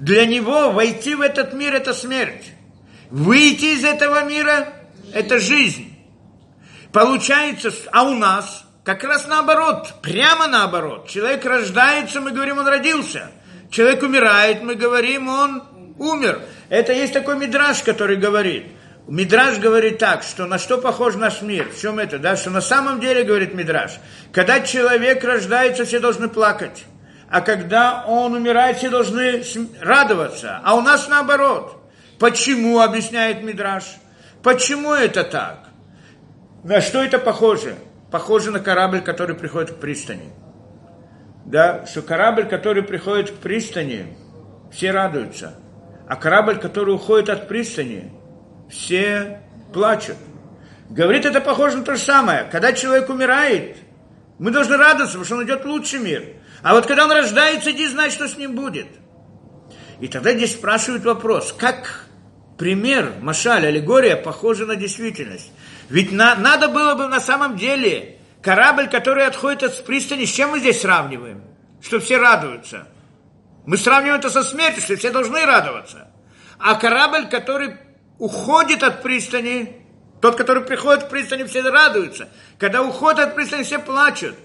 Для него войти в этот мир – это смерть. Выйти из этого мира – это жизнь. Получается, а у нас как раз наоборот, прямо наоборот. Человек рождается, мы говорим, он родился. Человек умирает, мы говорим, он умер. Это есть такой мидраж, который говорит. Мидраж говорит так, что на что похож наш мир, в чем это, да, что на самом деле, говорит Мидраж, когда человек рождается, все должны плакать, а когда он умирает, все должны радоваться, а у нас наоборот. Почему, объясняет Мидраж? Почему это так? На что это похоже? Похоже на корабль, который приходит к пристани. Да, что корабль, который приходит к пристани, все радуются. А корабль, который уходит от пристани, все плачут. Говорит, это похоже на то же самое. Когда человек умирает, мы должны радоваться, потому что он идет в лучший мир. А вот когда он рождается, иди знать, что с ним будет. И тогда здесь спрашивают вопрос, как пример, машаль, аллегория похожа на действительность. Ведь на, надо было бы на самом деле Корабль, который отходит от пристани, с чем мы здесь сравниваем? Что все радуются. Мы сравниваем это со смертью, что все должны радоваться. А корабль, который уходит от пристани, тот, который приходит к пристани, все радуются. Когда уходит от пристани, все плачут.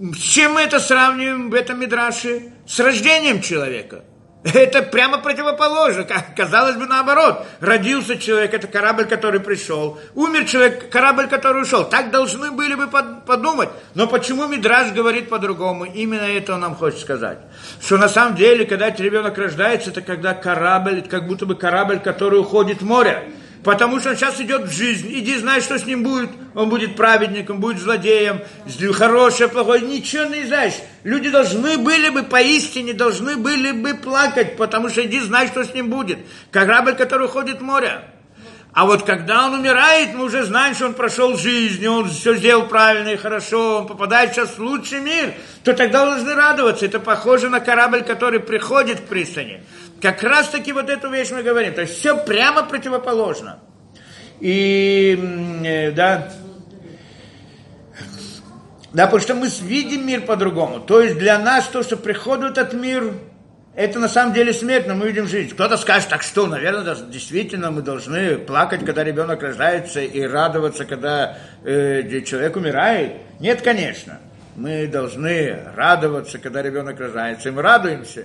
С чем мы это сравниваем в этом Мидраше? С рождением человека. Это прямо противоположно. Казалось бы, наоборот. Родился человек, это корабль, который пришел. Умер человек, корабль, который ушел. Так должны были бы подумать. Но почему Мидраж говорит по-другому? Именно это он нам хочет сказать. Что на самом деле, когда ребенок рождается, это когда корабль, как будто бы корабль, который уходит в море. Потому что он сейчас идет в жизнь. Иди, знай, что с ним будет. Он будет праведником, будет злодеем, хорошее, плохое. Ничего не знаешь. Люди должны были бы, поистине, должны были бы плакать, потому что иди, знай, что с ним будет. Корабль, который уходит в море. А вот когда он умирает, мы уже знаем, что он прошел жизнь, он все сделал правильно и хорошо, он попадает сейчас в лучший мир, то тогда должны радоваться. Это похоже на корабль, который приходит к пристани. Как раз таки вот эту вещь мы говорим. То есть все прямо противоположно. И, э, да, да, потому что мы видим мир по-другому. То есть для нас то, что приходит этот мир, это на самом деле смерть, но мы видим жизнь. Кто-то скажет, так что, наверное, действительно мы должны плакать, когда ребенок рождается, и радоваться, когда э, человек умирает. Нет, конечно. Мы должны радоваться, когда ребенок рождается, и мы радуемся.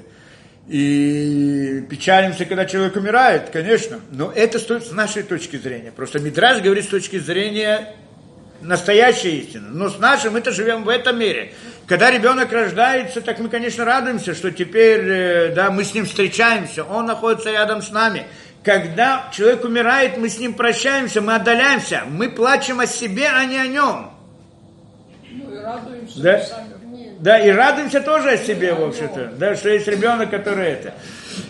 И печалимся, когда человек умирает, конечно. Но это стоит с нашей точки зрения. Просто Мидраж говорит с точки зрения настоящей истины. Но с нашим мы-то живем в этом мире. Когда ребенок рождается, так мы, конечно, радуемся, что теперь э, да, мы с ним встречаемся, он находится рядом с нами. Когда человек умирает, мы с ним прощаемся, мы отдаляемся, мы плачем о себе, а не о нем. Ну и радуемся да? сами. Да, и радуемся тоже о себе, в общем-то, да, что есть ребенок, который это.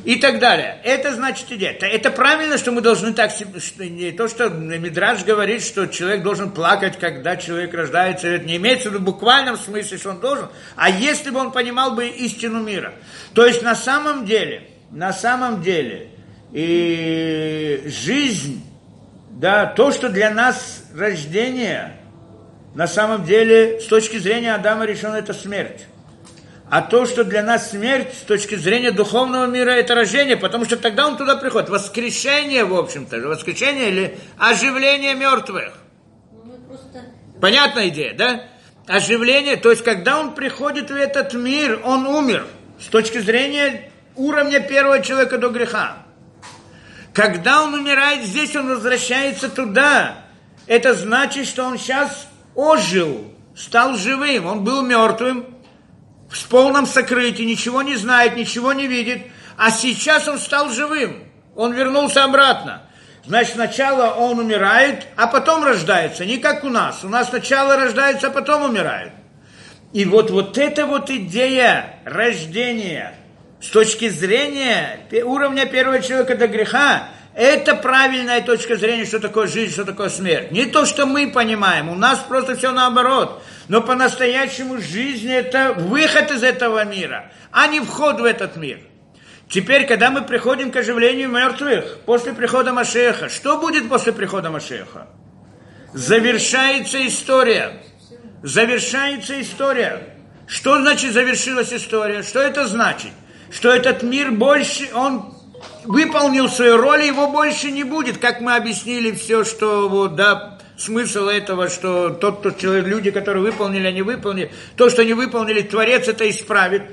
И так далее. Это значит идея. Это, правильно, что мы должны так... Не то, что Мидраж говорит, что человек должен плакать, когда человек рождается. Это не имеется в виду в буквальном смысле, что он должен. А если бы он понимал бы истину мира. То есть на самом деле, на самом деле, и жизнь, да, то, что для нас рождение, на самом деле, с точки зрения Адама решено, это смерть. А то, что для нас смерть, с точки зрения духовного мира, это рождение, потому что тогда он туда приходит. Воскрешение, в общем-то, воскрешение или оживление мертвых. Просто... Понятная идея, да? Оживление, то есть, когда он приходит в этот мир, он умер. С точки зрения уровня первого человека до греха. Когда он умирает здесь, он возвращается туда. Это значит, что он сейчас ожил, стал живым. Он был мертвым, в полном сокрытии, ничего не знает, ничего не видит. А сейчас он стал живым. Он вернулся обратно. Значит, сначала он умирает, а потом рождается. Не как у нас. У нас сначала рождается, а потом умирает. И вот, вот эта вот идея рождения с точки зрения уровня первого человека до греха, это правильная точка зрения, что такое жизнь, что такое смерть. Не то, что мы понимаем, у нас просто все наоборот. Но по-настоящему жизнь – это выход из этого мира, а не вход в этот мир. Теперь, когда мы приходим к оживлению мертвых, после прихода Машеха, что будет после прихода Машеха? Завершается история. Завершается история. Что значит завершилась история? Что это значит? Что этот мир больше, он выполнил свою роль, его больше не будет. Как мы объяснили все, что вот, да, смысл этого, что тот, тот человек, люди, которые выполнили, они выполнили, то, что не выполнили, Творец это исправит.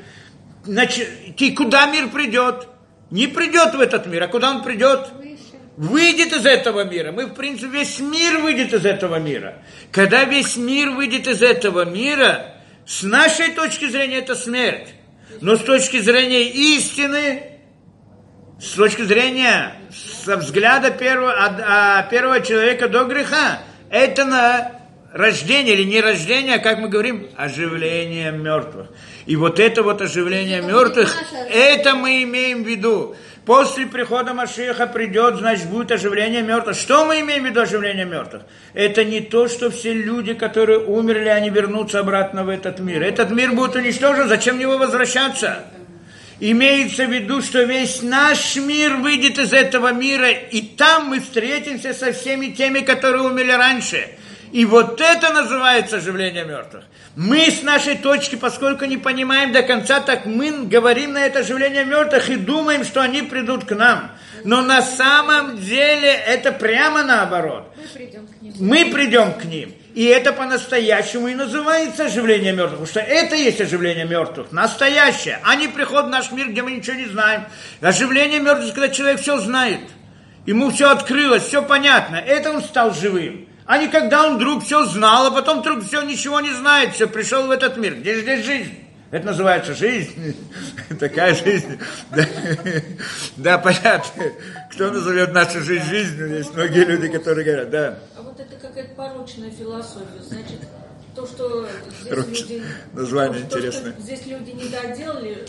Значит, и куда мир придет? Не придет в этот мир, а куда он придет? Выйдет из этого мира. Мы, в принципе, весь мир выйдет из этого мира. Когда весь мир выйдет из этого мира, с нашей точки зрения это смерть. Но с точки зрения истины, с точки зрения, со взгляда первого, а, а, первого человека до греха, это на рождение или не рождение, а как мы говорим, оживление мертвых. И вот это вот оживление Это мертвых, это мы имеем в виду. После прихода Машеха придет, значит, будет оживление мертвых. Что мы имеем в виду оживление мертвых? Это не то, что все люди, которые умерли, они вернутся обратно в этот мир. Этот мир будет уничтожен, зачем в него возвращаться? Имеется в виду, что весь наш мир выйдет из этого мира, и там мы встретимся со всеми теми, которые умерли раньше. И вот это называется оживление мертвых. Мы с нашей точки, поскольку не понимаем до конца, так мы говорим на это оживление мертвых и думаем, что они придут к нам. Но на самом деле это прямо наоборот. Мы придем к ним. Мы придем к ним. И это по-настоящему и называется оживление мертвых. Потому что это есть оживление мертвых. Настоящее. А не приход в наш мир, где мы ничего не знаем. Оживление мертвых, когда человек все знает. Ему все открылось, все понятно. Это он стал живым. А не когда он вдруг все знал, а потом вдруг все ничего не знает, все пришел в этот мир. Где здесь жизнь? Это называется жизнь. [LAUGHS] Такая жизнь. Да, [LAUGHS] да, понятно. Кто назовет нашу жизнь жизнью? Есть многие люди, которые говорят, да. А вот это какая-то порочная философия. Значит, то, что здесь Порочное люди... название то, что интересное. здесь люди не доделали,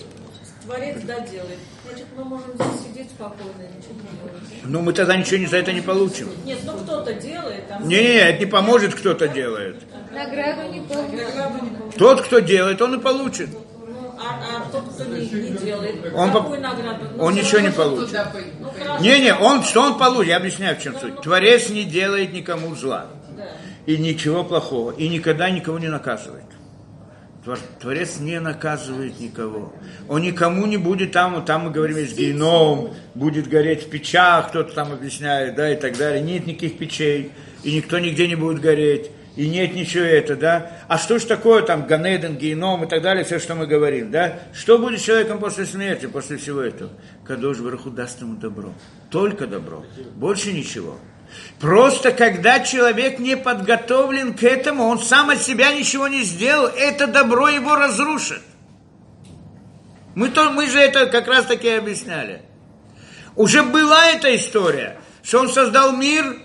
Творец доделает. Значит, мы можем здесь сидеть спокойно, ничего не делать. Ну, мы тогда ничего не за это не получим. Нет, ну кто-то делает, там... Не-не-не, это не поможет, кто-то делает. Награду не не получит. Тот, кто делает, он и получит. Ну, а, а тот, кто не, не делает, Он какую по- награду? Ну, Он ничего не получит. Ну. Не-не, он, что он получит? Я объясняю, в чем суть. Творец не делает никому зла. Да. И ничего плохого. И никогда никого не наказывает. Твор- Творец не наказывает никого. Он никому не будет там, там мы говорим, есть геном, будет гореть в печах, кто-то там объясняет, да, и так далее. Нет никаких печей, и никто нигде не будет гореть, и нет ничего это, да. А что ж такое там Ганеден, геном и так далее, все, что мы говорим, да? Что будет с человеком после смерти, после всего этого? Кадош Бараху даст ему добро. Только добро. Больше ничего. Просто когда человек не подготовлен к этому, он сам от себя ничего не сделал, это добро его разрушит. Мы, то, мы же это как раз таки объясняли. Уже была эта история, что он создал мир,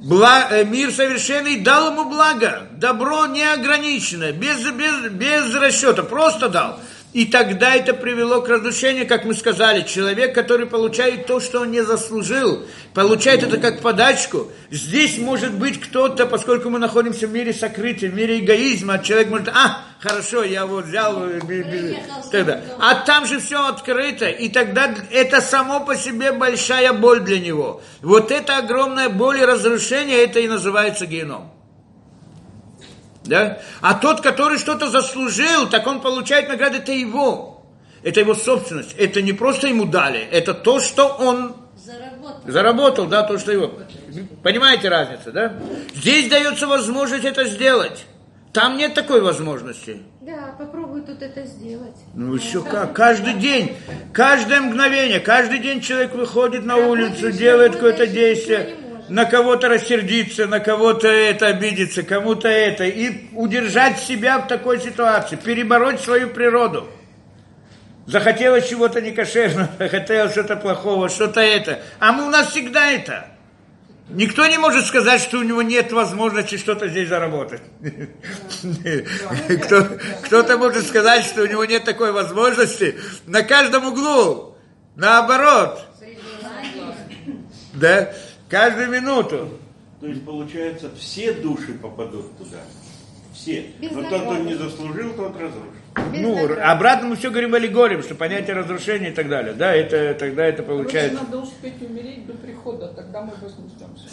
бла- э, мир совершенный, дал ему благо, добро неограниченное, без, без, без расчета, просто дал. И тогда это привело к разрушению, как мы сказали, человек, который получает то, что он не заслужил, получает это как подачку. Здесь может быть кто-то, поскольку мы находимся в мире сокрытия, в мире эгоизма, человек может, а, хорошо, я вот взял, э, тогда. а там же все открыто, и тогда это само по себе большая боль для него. Вот эта огромная боль и разрушение, это и называется геном. Да? А тот, который что-то заслужил, так он получает награду, это его. Это его собственность. Это не просто ему дали, это то, что он Заработал. заработал, да, то, что его. Понимаете разницу, да? Здесь дается возможность это сделать. Там нет такой возможности. Да, попробуй тут это сделать. Ну еще как, каждый день, каждое мгновение, каждый день человек выходит на улицу, делает какое-то действие, на кого-то рассердиться, на кого-то это обидеться, кому-то это, и удержать себя в такой ситуации, перебороть свою природу. Захотелось чего-то некошерного, [LAUGHS] захотелось что-то плохого, что-то это. А мы у нас всегда это. Никто не может сказать, что у него нет возможности что-то здесь заработать. Кто, кто-то может сказать, что у него нет такой возможности на каждом углу. Наоборот. Да? Каждую минуту. То есть, получается, все души попадут туда. Все. Без Но тот, кто не заслужил, тот разрушит. Без Ну, награды. обратно мы все говорим аллегорием, что понятие разрушения и так далее. Да, это тогда это Короче, получается. надо успеть умереть до прихода, тогда мы.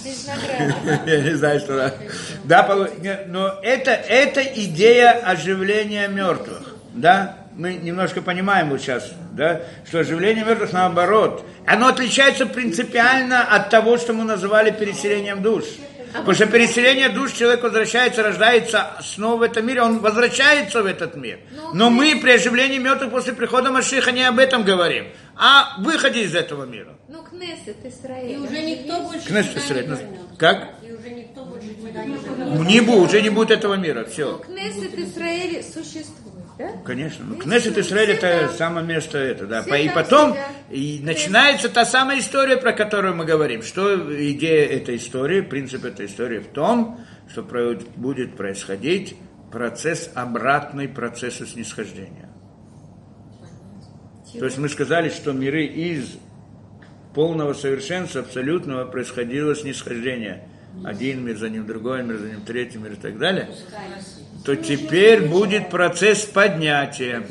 Без награды. [LAUGHS] Я не знаю, что да. Да, но это, это идея оживления мертвых. Да? Мы немножко понимаем вот сейчас, да, что оживление мертвых наоборот. Оно отличается принципиально от того, что мы называли переселением душ. Потому что переселение душ, человек возвращается, рождается снова в этом мире, он возвращается в этот мир. Но мы при оживлении мертвых после прихода Машиха не об этом говорим, а выходе из этого мира. Ну, Кнессет, Израиль. И уже никто больше Кнессет не вернется. Как? И уже никто больше не вернется. Не будет, уже не будет этого мира, Ну, все. Кнессет Израиль существует, да? Конечно. Ну, Кнессет Израиль все это самое место это, да. все И потом и начинается та самая история, про которую мы говорим. Что идея этой истории, принцип этой истории в том, что будет происходить процесс обратный процессу снисхождения. То есть мы сказали, что миры из полного совершенства, абсолютного, происходило снисхождение. Один мир за ним, другой мир за ним, третий мир и так далее. То теперь будет процесс поднятия.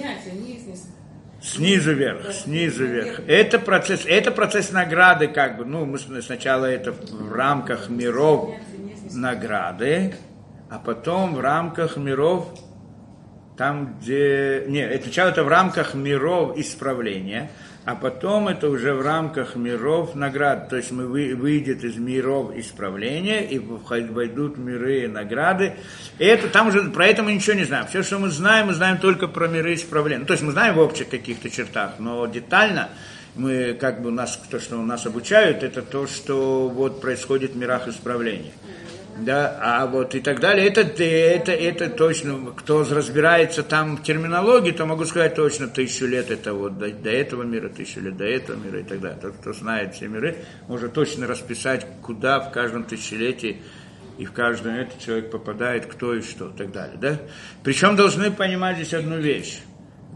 Снизу вверх, снизу вверх. Это процесс, это процесс награды, как бы, ну, мы сначала это в рамках миров, награды, а потом в рамках миров, там, где... Не, сначала это в рамках миров исправления, а потом это уже в рамках миров наград. То есть мы вы, выйдет из миров исправления и войдут миры награды. И это там уже про это мы ничего не знаем. Все, что мы знаем, мы знаем только про миры исправления. Ну, то есть мы знаем в общих каких-то чертах, но детально мы как бы у нас то, что у нас обучают, это то, что вот происходит в мирах исправления да, а вот и так далее. Это, это, это точно, кто разбирается там в терминологии, то могу сказать точно тысячу лет это вот до, до этого мира, тысячу лет до этого мира и так далее. Тот, кто знает все миры, может точно расписать, куда в каждом тысячелетии и в каждом это человек попадает, кто и что и так далее. Да? Причем должны понимать здесь одну вещь.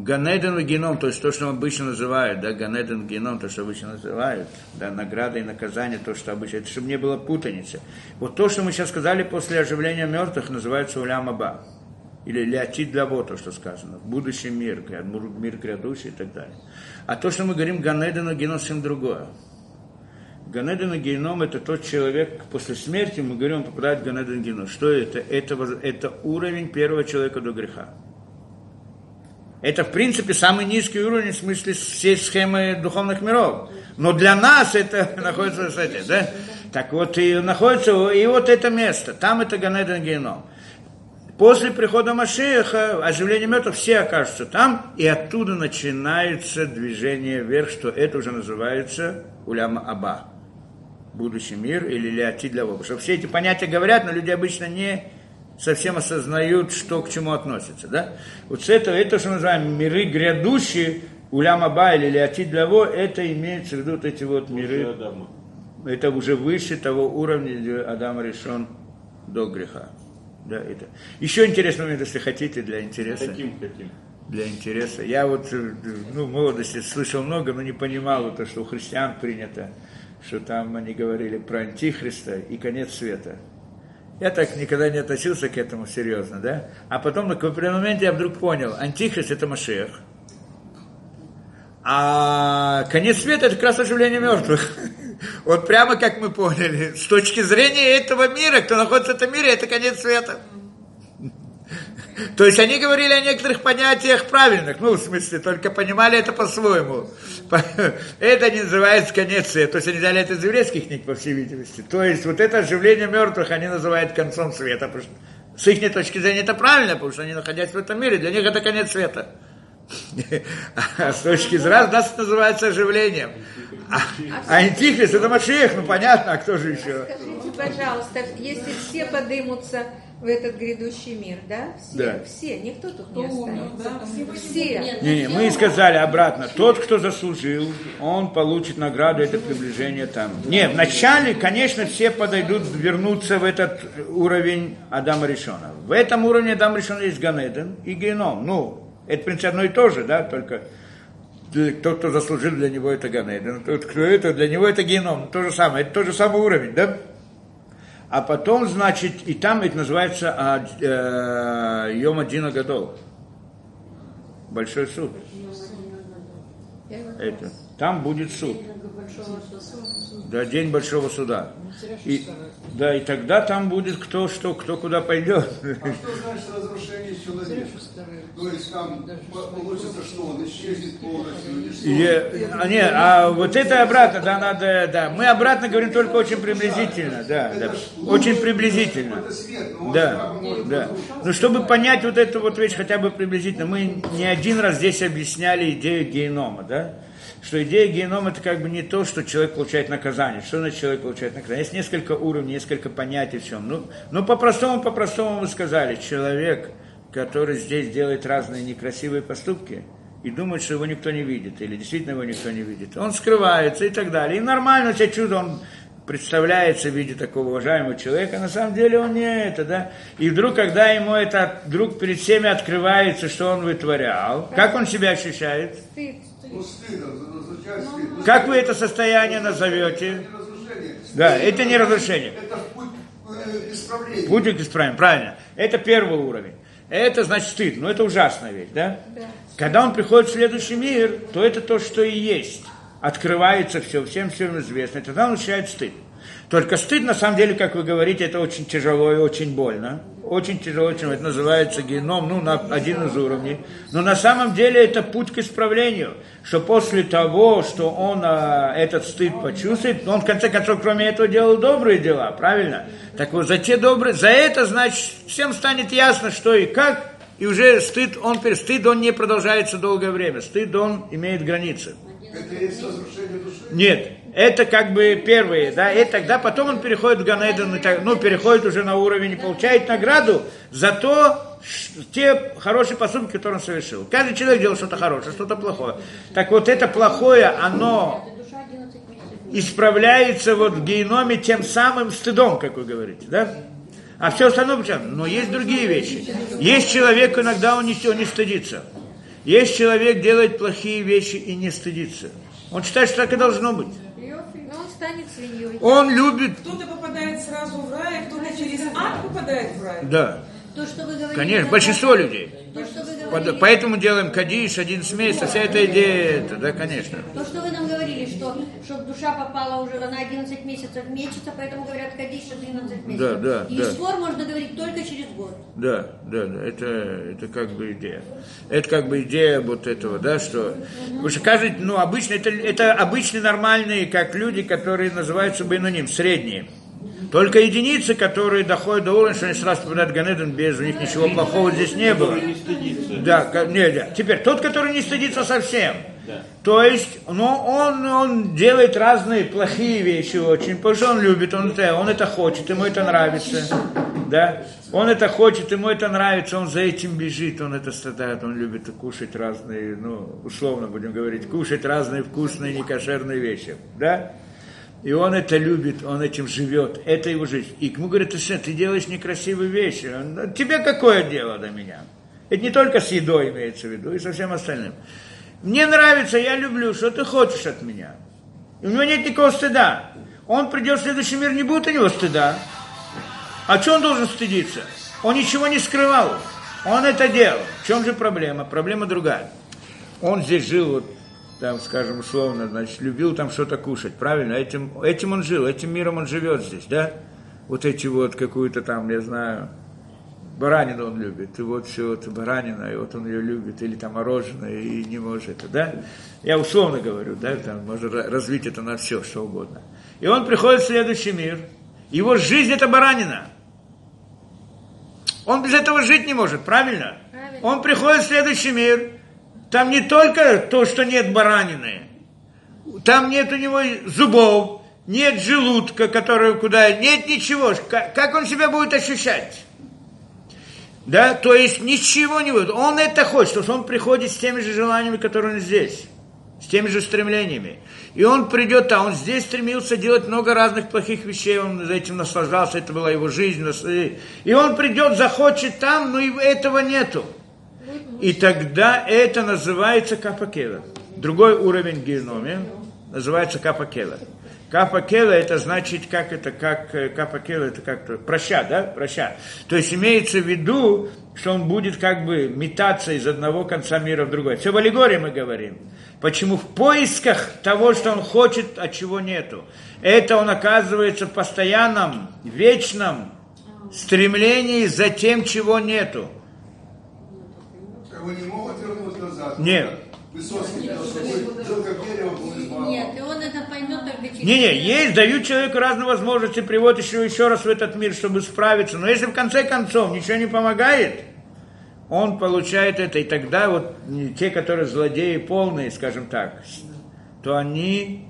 Ганеден и геном, то есть то, что обычно называют, да, Ганеден геном, то, что обычно называют, да, награда и наказание, то, что обычно, это чтобы не было путаницы. Вот то, что мы сейчас сказали после оживления мертвых, называется улям аба. Или леотит для то, что сказано, в будущем мир, мир грядущий и так далее. А то, что мы говорим Ганеден и геном, совсем другое. Ганеден и геном это тот человек, после смерти, мы говорим, он попадает в Ганеден и геном. Что это? Это, это уровень первого человека до греха. Это, в принципе, самый низкий уровень в смысле всей схемы духовных миров. Но для нас это [LAUGHS] находится, кстати, да? Так вот, и находится, и вот это место, там это Ганеден Геном. После прихода Машеха, оживления мертвых, все окажутся там, и оттуда начинается движение вверх, что это уже называется Уляма Аба. Будущий мир или Леоти для Потому что все эти понятия говорят, но люди обычно не совсем осознают, что к чему относится. Да? Вот с этого, это, что мы называем миры грядущие, Улям Аба или Леотид Лаво, это имеется в виду вот эти вот миры. Это уже выше того уровня, где Адам решен до греха. Да, это. Еще интересный момент, если хотите, для интереса. Хотим, хотим. Для интереса. Я вот ну, в молодости слышал много, но не понимал то, что у христиан принято, что там они говорили про антихриста и конец света. Я так никогда не относился к этому серьезно, да? А потом на каком-то моменте я вдруг понял, антихрист это Машех, а конец света это как раз оживление мертвых. [LAUGHS] Вот прямо как мы поняли, с точки зрения этого мира, кто находится в этом мире, это конец света. То есть они говорили о некоторых понятиях правильных, ну, в смысле, только понимали это по-своему. [LAUGHS] Это не называется света. То есть они взяли это из еврейских книг, по всей видимости. То есть вот это оживление мертвых они называют концом света. Потому что с их точки зрения это правильно, потому что они, находясь в этом мире, для них это конец света. [LAUGHS] А с точки зрения нас это называется оживлением. А, а антихрист это Машех, ну понятно, а кто же еще? Скажите, пожалуйста, если все подымутся в этот грядущий мир, да? Все, Да. все, никто тут не останется. Все. Нет, Не, не, все мы и сказали обратно. Тот, кто заслужил, он получит награду, это приближение там. Не, вначале, конечно, все подойдут, вернутся в этот уровень Адама Решона. В этом уровне Адама Решона есть Ганеден и Геном. Ну, это, в принципе, одно и то же, да, только тот, кто заслужил для него это Ганеден, тот, кто это, для него это Геном. То же самое, это тот же самый уровень, да? А потом, значит, и там это называется а, э, Йома Дина Гадол. Большой суд. Это. Там будет суд. Да, день большого суда. И, да, и тогда там будет кто что, кто куда пойдет. А что значит разрушение человека? То есть там получится, что он исчезнет полностью? или что? И, а, не, а вот это обратно, да, надо, да. Мы обратно говорим только очень приблизительно, да, да. Очень приблизительно. Но Да, да. разрушаться. Ну, чтобы понять вот эту вот вещь хотя бы приблизительно, мы не один раз здесь объясняли идею генома, да? Что идея генома это как бы не то, что человек получает наказание. Что значит человек получает наказание? Есть несколько уровней, несколько понятий в чем. Ну, ну по-простому, по-простому мы сказали, человек, который здесь делает разные некрасивые поступки, и думает, что его никто не видит, или действительно его никто не видит. Он скрывается и так далее. И нормально все чудо, он представляется в виде такого уважаемого человека, на самом деле он не это, да. И вдруг, когда ему это вдруг перед всеми открывается, что он вытворял, как он себя ощущает? Стыд. Ну, Как вы это состояние назовете? Да, это не разрушение. Это путь э, исправления. Путь к исправлению, правильно. Это первый уровень. Это значит стыд, но это ужасная вещь, да? Да. Когда он приходит в следующий мир, то это то, что и есть. Открывается все, всем всем известно. И тогда он ощущает стыд. Только стыд, на самом деле, как вы говорите, это очень тяжело и очень больно. Очень тяжело, очень это называется геном, ну, на один из уровней. Но на самом деле это путь к исправлению, что после того, что он а, этот стыд почувствует, он в конце концов, кроме этого, делал добрые дела, правильно? Так вот, за те добрые, за это, значит, всем станет ясно, что и как, и уже стыд, он, стыд, он не продолжается долгое время, стыд, он имеет границы. Это есть разрушение души? Нет, это как бы первые, да, и тогда потом он переходит в Ганеден, ну, переходит уже на уровень и получает награду за то, те хорошие поступки, которые он совершил. Каждый человек делает что-то хорошее, что-то плохое. Так вот, это плохое, оно исправляется вот в геноме тем самым стыдом, как вы говорите, да? А все остальное почему? Но есть другие вещи. Есть человек, иногда он не, он не стыдится. Есть человек, делает плохие вещи и не стыдится. Он считает, что так и должно быть. Станет свиньей. Он любит... Кто-то попадает сразу в рай, а кто-то через ад попадает в рай. Да. То, что вы говорите, Конечно, это большинство людей. То, что вы говорили, Поэтому делаем кадиш, 11 месяцев, вся эта идея, это, да, конечно. то, что вы нам говорили, что чтобы душа попала уже на 11 месяцев мечется, поэтому говорят Кадиш 11 месяцев. да, И да. Можно говорить только через год. Да, да, да, это, это как бы идея. Это как бы идея вот этого, да, что... Потому что каждый, ну, обычно, это, это обычные нормальные, как люди, которые называются бейноним, средние. Только единицы, которые доходят до уровня, что они сразу попадают в Ганеден, без у них ничего плохого здесь не было. Не стыдится. Да, ка- не, да. Теперь тот, который не стыдится совсем. То есть, ну, он, он делает разные плохие вещи очень, потому что он любит, он это, он это хочет, ему это нравится. Да? Он это хочет, ему это нравится, он за этим бежит, он это страдает, он любит кушать разные, ну, условно будем говорить, кушать разные вкусные, некошерные вещи. Да? И он это любит, он этим живет, это его жизнь. И ему говорят, ты что, ты делаешь некрасивые вещи, Он, «Да тебе какое дело до меня? Это не только с едой имеется в виду, и со всем остальным. Мне нравится, я люблю, что ты хочешь от меня. И у него нет никакого стыда. Он придет в следующий мир, не будет у него стыда. А что он должен стыдиться? Он ничего не скрывал. Он это делал. В чем же проблема? Проблема другая. Он здесь жил, вот, там, скажем, условно, значит, любил там что-то кушать, правильно? Этим, этим он жил, этим миром он живет здесь, да? Вот эти вот какую-то там, я знаю, баранину он любит, и вот все это баранина, и вот он ее любит, или там мороженое, и не может это, да? Я условно говорю, да, там можно ра- развить это на все, что угодно. И он приходит в следующий мир, его жизнь это баранина. Он без этого жить не может, правильно? Правильно. Он приходит в следующий мир, там не только то, что нет баранины, там нет у него зубов, нет желудка, который куда, нет ничего. Как, он себя будет ощущать? Да, то есть ничего не будет. Он это хочет, потому что он приходит с теми же желаниями, которые он здесь, с теми же стремлениями. И он придет, а он здесь стремился делать много разных плохих вещей, он за этим наслаждался, это была его жизнь. И он придет, захочет там, но и этого нету. И тогда это называется капакела. Другой уровень геноме называется капакела. Капакела это значит, как это, как э, капакела это как-то проща, да, проща. То есть имеется в виду, что он будет как бы метаться из одного конца мира в другой. Все в аллегории мы говорим. Почему в поисках того, что он хочет, а чего нету. Это он оказывается в постоянном, вечном стремлении за тем, чего нету. Бы не могут вернуть назад. Нет. Высоцкий жил как дерево, был. Нет, и он это поймет только через... Не-не, есть, дают человеку разные возможности, приводят еще, еще раз в этот мир, чтобы справиться. Но если в конце концов ничего не помогает, он получает это. И тогда вот те, которые злодеи полные, скажем так, то они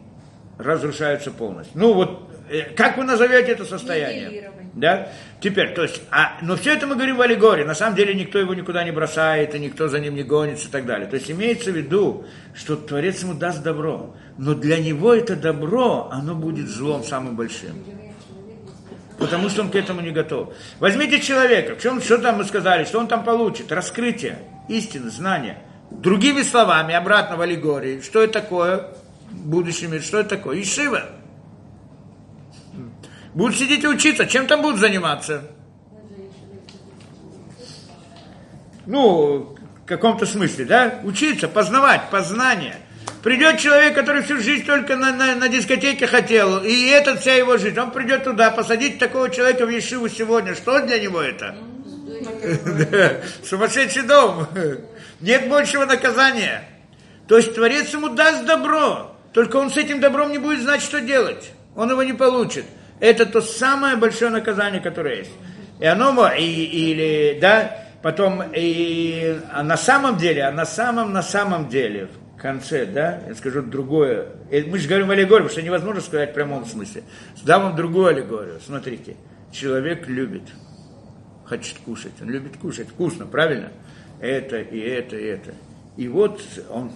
разрушаются полностью. Ну вот, э, как вы назовете это состояние? Да? Теперь, то есть, а, но все это мы говорим в аллегории. На самом деле никто его никуда не бросает, и никто за ним не гонится и так далее. То есть имеется в виду, что Творец ему даст добро. Но для него это добро, оно будет злом самым большим. Потому что он к этому не готов. Возьмите человека, в чем, что там мы сказали, что он там получит? Раскрытие, истины, знания. Другими словами, обратно в аллегории, что это такое? Будущий мир, что это такое? Ишива. Будут сидеть и учиться. Чем там будут заниматься? Ну, в каком-то смысле, да? Учиться, познавать, познание. Придет человек, который всю жизнь только на, на, на дискотеке хотел, и это вся его жизнь. Он придет туда, посадить такого человека в Ешиву сегодня. Что для него это? [LAUGHS] Сумасшедший дом. Нет большего наказания. То есть Творец ему даст добро, только он с этим добром не будет знать, что делать. Он его не получит. Это то самое большое наказание, которое есть. И оно, и, или, да, потом, и, а на самом деле, а на самом, на самом деле, в конце, да, я скажу другое. Мы же говорим аллегорию, потому что невозможно сказать в прямом смысле. Дам вам другую аллегорию. Смотрите, человек любит, хочет кушать, он любит кушать, вкусно, правильно? Это, и это, и это. И вот он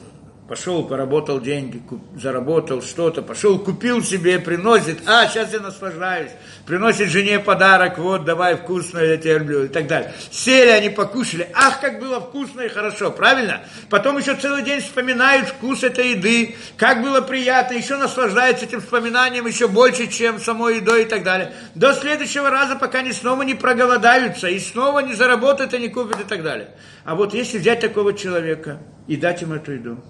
пошел, поработал деньги, куп- заработал что-то, пошел, купил себе, приносит, а, сейчас я наслаждаюсь, приносит жене подарок, вот, давай вкусно, я тебя люблю, и так далее. Сели они, покушали, ах, как было вкусно и хорошо, правильно? Потом еще целый день вспоминают вкус этой еды, как было приятно, еще наслаждаются этим вспоминанием еще больше, чем самой едой и так далее. До следующего раза, пока они снова не проголодаются, и снова не заработают и не купят и так далее. А вот если взять такого человека и дать ему эту еду,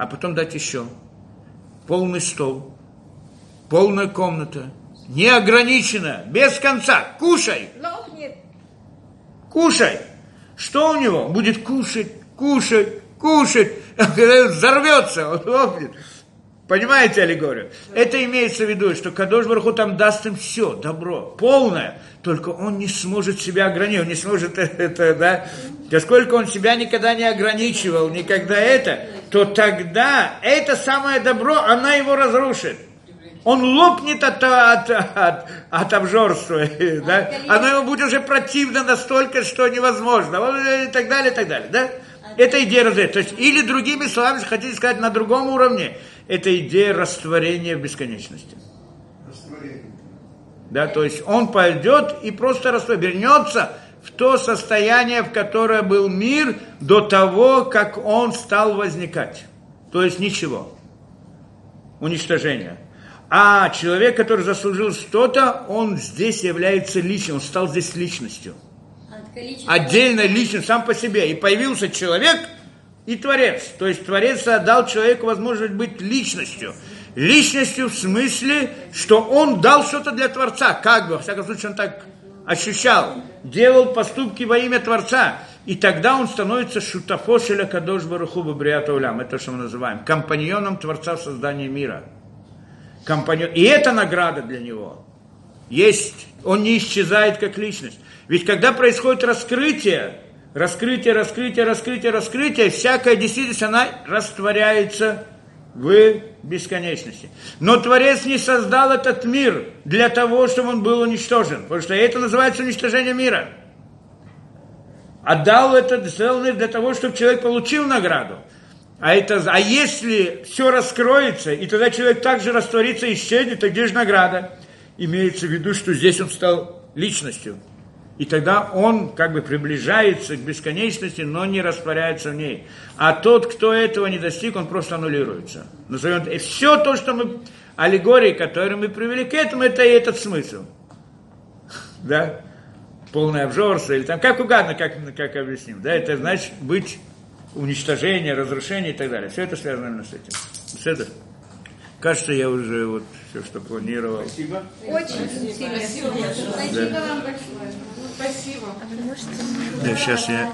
а потом дать еще. Полный стол, полная комната, неограниченно, без конца. Кушай, Лопнет. кушай. Что у него? Будет кушать, кушать, кушать. Когда [LAUGHS] взорвется, он лопнет. Понимаете аллегорию? Это имеется в виду, что Кадош Барху там даст им все, добро, полное, только он не сможет себя ограничить, он не сможет [LAUGHS] это, да, поскольку он себя никогда не ограничивал, никогда это, то тогда это самое добро, она его разрушит. Он лопнет от, от, от, от обжорства, [LAUGHS] да? оно ему будет уже противно настолько, что невозможно, и так далее, и так далее, да? Это идея развития. То есть, или другими словами, хотите сказать, на другом уровне, это идея растворения в бесконечности. Растворение. Да, то есть он пойдет и просто вернется в то состояние, в которое был мир до того, как он стал возникать. То есть ничего. Уничтожение. А человек, который заслужил что-то, он здесь является личным, он стал здесь личностью. Отдельной личностью, сам по себе. И появился человек и Творец. То есть Творец дал человеку возможность быть личностью. Личностью в смысле, что он дал что-то для Творца, как бы, во всяком случае, он так ощущал, делал поступки во имя Творца. И тогда он становится шутафошеля кадош баруху бабриата улям. Это что мы называем. Компаньоном Творца в создании мира. Компаньон. И это награда для него. Есть. Он не исчезает как личность. Ведь когда происходит раскрытие, раскрытие, раскрытие, раскрытие, раскрытие, всякая действительность, она растворяется в бесконечности. Но Творец не создал этот мир для того, чтобы он был уничтожен. Потому что это называется уничтожение мира. Отдал это, сделал мир для того, чтобы человек получил награду. А, это, а если все раскроется, и тогда человек также растворится и исчезнет, то где же награда? Имеется в виду, что здесь он стал личностью. И тогда он как бы приближается к бесконечности, но не растворяется в ней. А тот, кто этого не достиг, он просто аннулируется. Назовем это. И все то, что мы, аллегории, которые мы привели к этому, это и этот смысл. Да? Полное обжорство, или там, как угодно, как, как объясним. Да, это значит быть уничтожение, разрушение и так далее. Все это связано именно с этим. С это. Кажется, я уже вот все, что планировал. Спасибо. Очень интересно. Спасибо вам большое. Спасибо. Да, сейчас я...